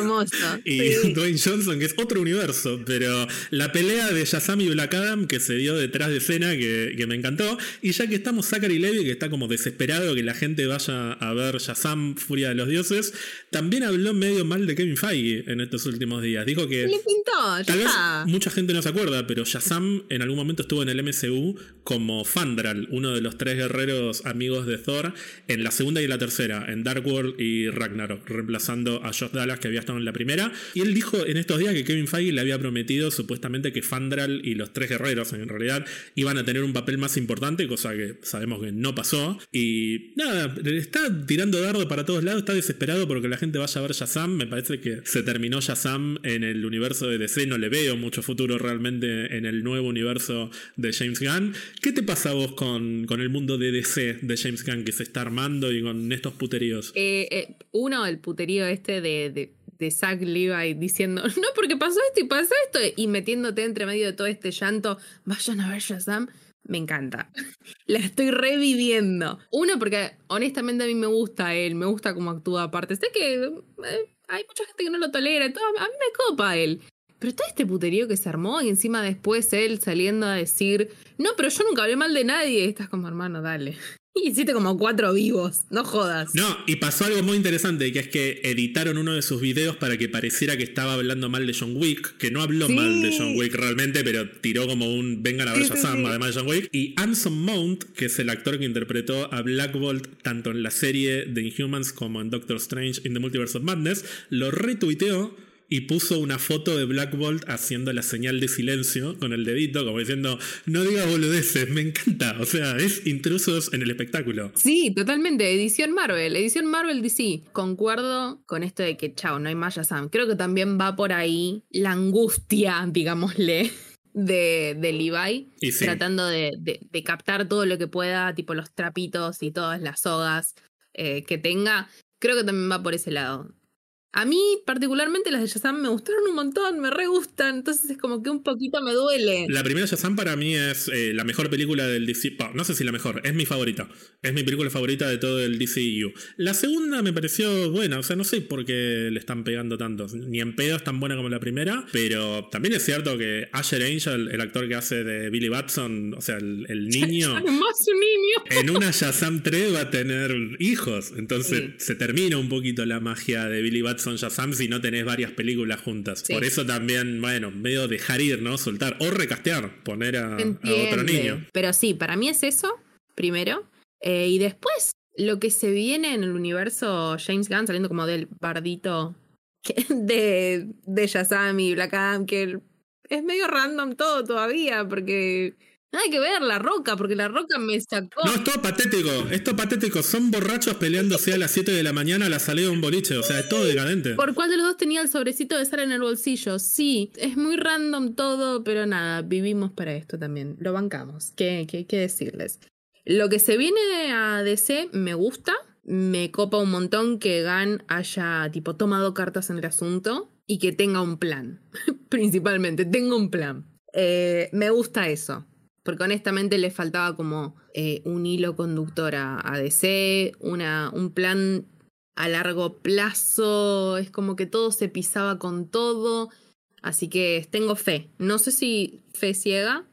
y (laughs) Dwayne Johnson, que es otro universo. Pero la pelea de Shazam y Black Adam que se dio detrás de escena, que, que me encantó. Y ya que estamos Zachary Levy, que está como desesperado que la gente vaya a ver Shazam, Furia de los Dioses también habló medio mal de Kevin Feige en estos últimos días. Dijo que. Le pintó, tal vez mucha gente no se acuerda, pero Shazam en algún momento estuvo en el MCU como Fandral, uno de los tres guerreros amigos de Thor, en la segunda y la tercera, en Dark World y Ragnarok, reemplazando a Josh Dallas que había estado en la primera. Y él dijo en estos días que Kevin Feige le había prometido supuestamente que Fandral y los tres guerreros en realidad iban a tener un papel más importante, cosa que sabemos que no pasó. Y nada, está tirando dardo para todos lados, está desesperado porque la gente vaya a ver Shazam. Me parece que se terminó Shazam en el universo de DC. No le veo mucho futuro realmente en el nuevo universo de James Gunn. ¿Qué te pasa vos con, con el mundo de DC de James Gunn que se está armando y con estos puteríos? Eh, eh, uno, el puterío este de, de, de Zack Levi diciendo, no, porque pasó esto y pasó esto, y metiéndote entre medio de todo este llanto, vayan a ver Shazam. Me encanta. La estoy reviviendo. Uno, porque honestamente a mí me gusta él, me gusta cómo actúa aparte. Sé que eh, hay mucha gente que no lo tolera, todo, a mí me copa él. Pero está este puterío que se armó y encima después él saliendo a decir, no, pero yo nunca hablé mal de nadie. Estás como hermano, dale. (laughs) Y hiciste como cuatro vivos, no jodas. No, y pasó algo muy interesante, que es que editaron uno de sus videos para que pareciera que estaba hablando mal de John Wick, que no habló mal de John Wick realmente, pero tiró como un vengan a ver Shazam, además de John Wick. Y Anson Mount, que es el actor que interpretó a Black Bolt tanto en la serie de Inhumans como en Doctor Strange in the Multiverse of Madness, lo retuiteó y puso una foto de Black Bolt haciendo la señal de silencio con el dedito, como diciendo, no digas boludeces, me encanta. O sea, es intrusos en el espectáculo. Sí, totalmente. Edición Marvel, edición Marvel DC. Concuerdo con esto de que, chao, no hay más Sam. Creo que también va por ahí la angustia, (laughs) digámosle. De, de Levi, tratando de, captar todo lo que pueda, tipo los trapitos y todas las sogas eh, que tenga. Creo que también va por ese lado. A mí, particularmente, las de Shazam me gustaron un montón, me re gustan, entonces es como que un poquito me duele. La primera Shazam para mí es eh, la mejor película del DC. No sé si la mejor, es mi favorita. Es mi película favorita de todo el DCU. La segunda me pareció buena, o sea, no sé por qué le están pegando tanto. Ni en pedo es tan buena como la primera, pero también es cierto que Asher Angel, el actor que hace de Billy Batson, o sea, el, (laughs) niño. Más un niño. En una Shazam 3 va a tener hijos, entonces se termina un poquito la magia de Billy Batson son Shazam si no tenés varias películas juntas. Por eso también, bueno, medio dejar ir, ¿no? Soltar. O recastear, poner a, otro niño. Pero sí, para mí es eso, primero. Eh, y después, lo que se viene en el universo James Gunn, saliendo como del bardito (laughs) de, de Shazam y Black Adam, que es medio random todo todavía, porque hay que ver la roca, porque la roca me sacó. No, es todo patético, es todo patético. Son borrachos peleándose a las 7 de la mañana a la salida de un boliche. O sea, es todo decadente. ¿Por cuál de los dos tenía el sobrecito de sal en el bolsillo? Sí, es muy random todo, pero nada, vivimos para esto también. Lo bancamos. ¿Qué, qué, qué decirles? Lo que se viene a DC me gusta. Me copa un montón que Gan haya, tipo, tomado cartas en el asunto y que tenga un plan. (laughs) Principalmente, tenga un plan. Eh, me gusta eso porque honestamente le faltaba como eh, un hilo conductor a, DC, una, un plan a largo plazo, es como que todo se pisaba con todo, así que tengo fe, no sé si fe ciega,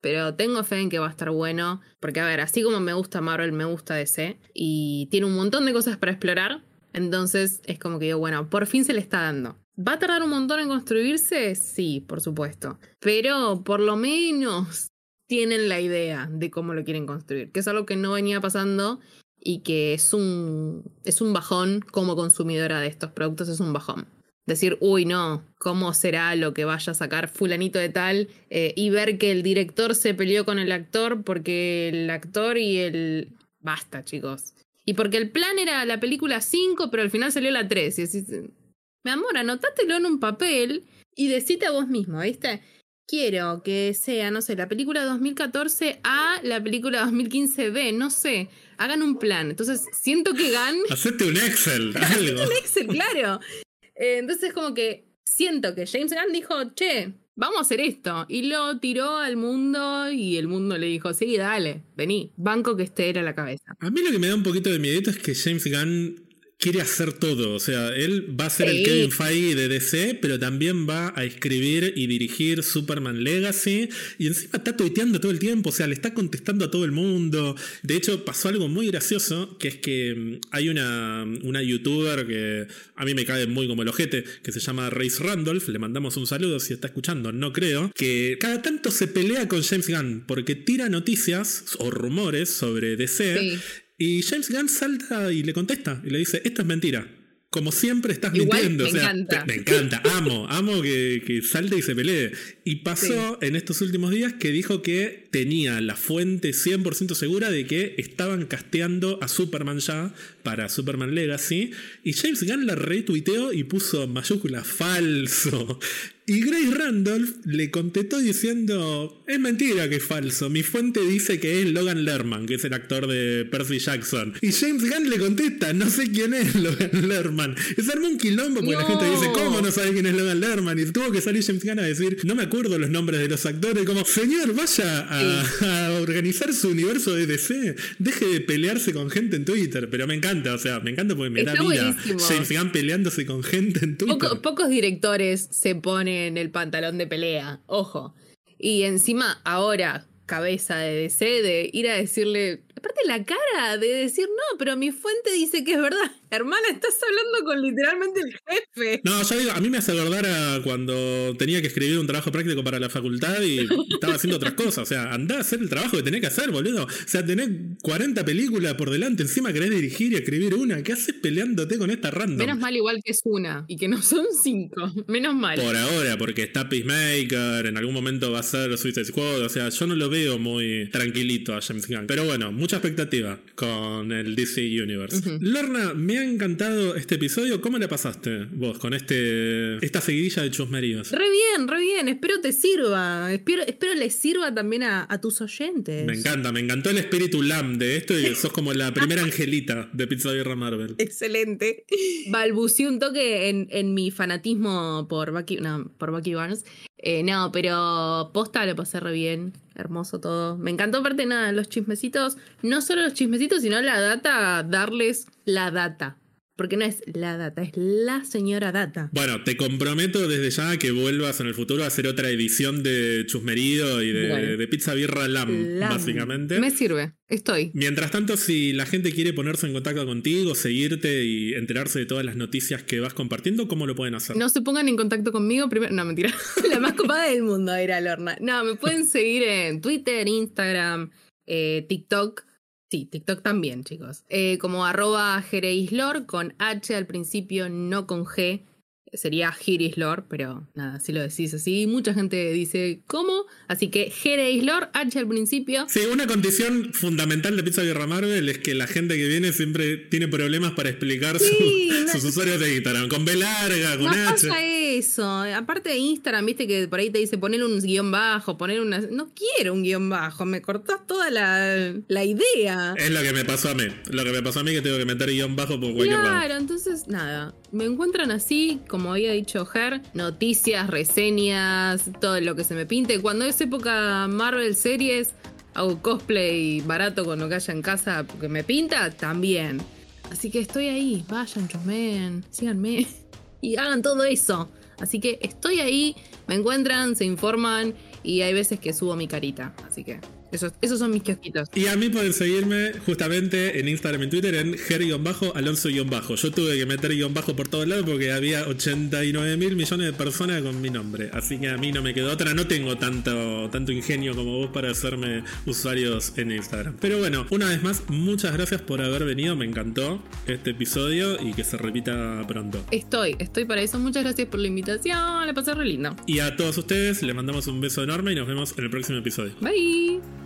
pero tengo fe en que va a estar bueno, porque a ver, así como me gusta Marvel, me gusta DC, y tiene un montón de cosas para explorar, entonces es como que digo, bueno, por fin se le está dando. ¿Va a tardar un montón en construirse? Sí, por supuesto. Pero por lo menos tienen la idea de cómo lo quieren construir, que es algo que no venía pasando y que es un, es un bajón como consumidora de estos productos, es un bajón. Decir, uy, no, ¿cómo será lo que vaya a sacar fulanito de tal? Eh, y ver que el director se peleó con el actor porque el actor y el... Basta, chicos. Y porque el plan era la película 5, pero al final salió la 3. Y decís, mi amor, anótatelo en un papel y decite a vos mismo, ¿viste? Quiero que sea, no sé, la película 2014 A, la película 2015 B, no sé. Hagan un plan. Entonces, siento que Gan. (laughs) Hacete un Excel, (laughs) algo. un Excel, claro. Eh, entonces, como que siento que James Gunn dijo, che, vamos a hacer esto. Y lo tiró al mundo y el mundo le dijo, sí, dale, vení, banco que esté era la cabeza. A mí lo que me da un poquito de miedo es que James Gunn quiere hacer todo. O sea, él va a ser el Kevin Feige de DC, pero también va a escribir y dirigir Superman Legacy. Y encima está tuiteando todo el tiempo. O sea, le está contestando a todo el mundo. De hecho, pasó algo muy gracioso, que es que mm, hay una, una youtuber que a mí me cae muy como el ojete, que se llama Race Randolph. Le mandamos un saludo si está escuchando, no creo. Que cada tanto se pelea con James Gunn porque tira noticias o rumores sobre DC. Y James Gunn salta y le contesta y le dice, esto es mentira. Como siempre estás mintiendo. Me encanta. me encanta, amo, amo que, que, salte y se pelee. Y pasó en estos últimos días que dijo que tenía la fuente 100% segura de que estaban casteando a Superman ya para Superman Legacy. Y James Gunn la retuiteó y puso mayúscula falso. Y Grace Randolph le contestó diciendo, es mentira que es falso, mi fuente dice que es Logan Lerman, que es el actor de Percy Jackson. Y James Gunn le contesta, no sé quién es (laughs) Logan Lerman. Es armó un quilombo porque la gente dice, ¿cómo no sabe quién es Logan Lerman? Y tuvo que salir James Gunn a decir, no me acuerdo los nombres de los actores, como, señor, vaya a, organizar su universo de DC, deje de pelearse con gente en Twitter, pero me encanta, o sea, me encanta porque me da vida James Gunn peleándose con gente en Twitter. pocos directores se ponen en el pantalón de pelea, ojo. Y encima, ahora, cabeza de DC, de ir a decirle, aparte la cara de decir, no, pero mi fuente dice que es verdad. Hermana, estás hablando con literalmente el jefe. No, yo digo, a mí me hace acordar a cuando tenía que escribir un trabajo práctico para la facultad y (laughs) estaba haciendo otras cosas. O sea, andá a hacer el trabajo que tenés que hacer, boludo. O sea, tenés 40 películas por delante, encima querés dirigir y escribir una. ¿Qué haces peleándote con esta random? Menos mal igual que es una y que no son cinco. Menos mal. Por ahora, porque está Peacemaker, en algún momento va a ser Suicide Squad. O sea, yo no lo veo muy tranquilito a James Gunn. Pero bueno, mucha expectativa con el DC Universe. Lorna, me ha encantado este episodio. ¿Cómo le pasaste vos con este esta seguidilla de chusmeríos? Re bien, re bien. Espero te sirva. Espero, espero les sirva también a, tus oyentes. Me encanta, me encantó el espíritu LAM de esto y sos como la primera angelita de Pizza Guerra Marvel. Excelente. Balbucí un toque en, mi fanatismo por Bucky, no, por Bucky Barnes. Eh, no, pero posta lo pasé re bien. Hermoso todo. Me encantó aparte nada, los chismecitos. No solo los chismecitos, sino la data, darles la data. Porque no es la data, es la señora data. Bueno, te comprometo desde ya que vuelvas en el futuro a hacer otra edición de Chusmerido y de, Pizza Birra Lam, básicamente. Me sirve, estoy. Mientras tanto, si la gente quiere ponerse en contacto contigo, seguirte y enterarse de todas las noticias que vas compartiendo, ¿cómo lo pueden hacer? No se pongan en contacto conmigo primero. No, mentira. (laughs) la más copada del mundo era Lorna. No, me pueden seguir en Twitter, Instagram, eh, TikTok Sí, TikTok también, chicos. Eh, como arroba Jereislor con H al principio, no con G sería Lord, pero nada, si lo decís así, mucha gente dice ¿cómo? Así que Lord, H al principio. Sí, una condición fundamental de Pizza Guerra Marvel es que la gente que viene siempre tiene problemas para explicar sus usuarios de Instagram, con B larga, con no Pasa eso, aparte de Instagram, viste que por ahí te dice poner un guion bajo, poner una... No quiero un guion bajo, me cortás toda la, la idea. Es lo que me pasó a mí, lo que me pasó a mí que tengo que meter guion bajo por cualquier lado. Claro, entonces nada, me encuentran así, como había dicho Ger, noticias, reseñas, todo lo que se me pinte. Cuando es época Marvel series, hago cosplay barato con lo que haya en casa porque me pinta, también. Así que estoy ahí, vayan, chusmen, síganme (laughs) y hagan todo eso. Así que estoy ahí, me encuentran, se informan y hay veces que subo mi carita. Así que esos, esos son mis kiosquitos. Y a mí pueden seguirme justamente en Instagram y Twitter en ger-alonso-bajo. Yo tuve que meter guion bajo por todos lados porque había 89 mil millones de personas con mi nombre. Así que a mí no me quedó otra. No tengo tanto, tanto ingenio como vos para hacerme usuarios en Instagram. Pero bueno, una vez más, muchas gracias por haber venido. Me encantó este episodio y que se repita pronto. Estoy, estoy para eso. Muchas gracias por la invitación. Le pasé re lindo. Y a todos ustedes les mandamos un beso enorme y nos vemos en el próximo episodio. Bye.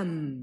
Lam.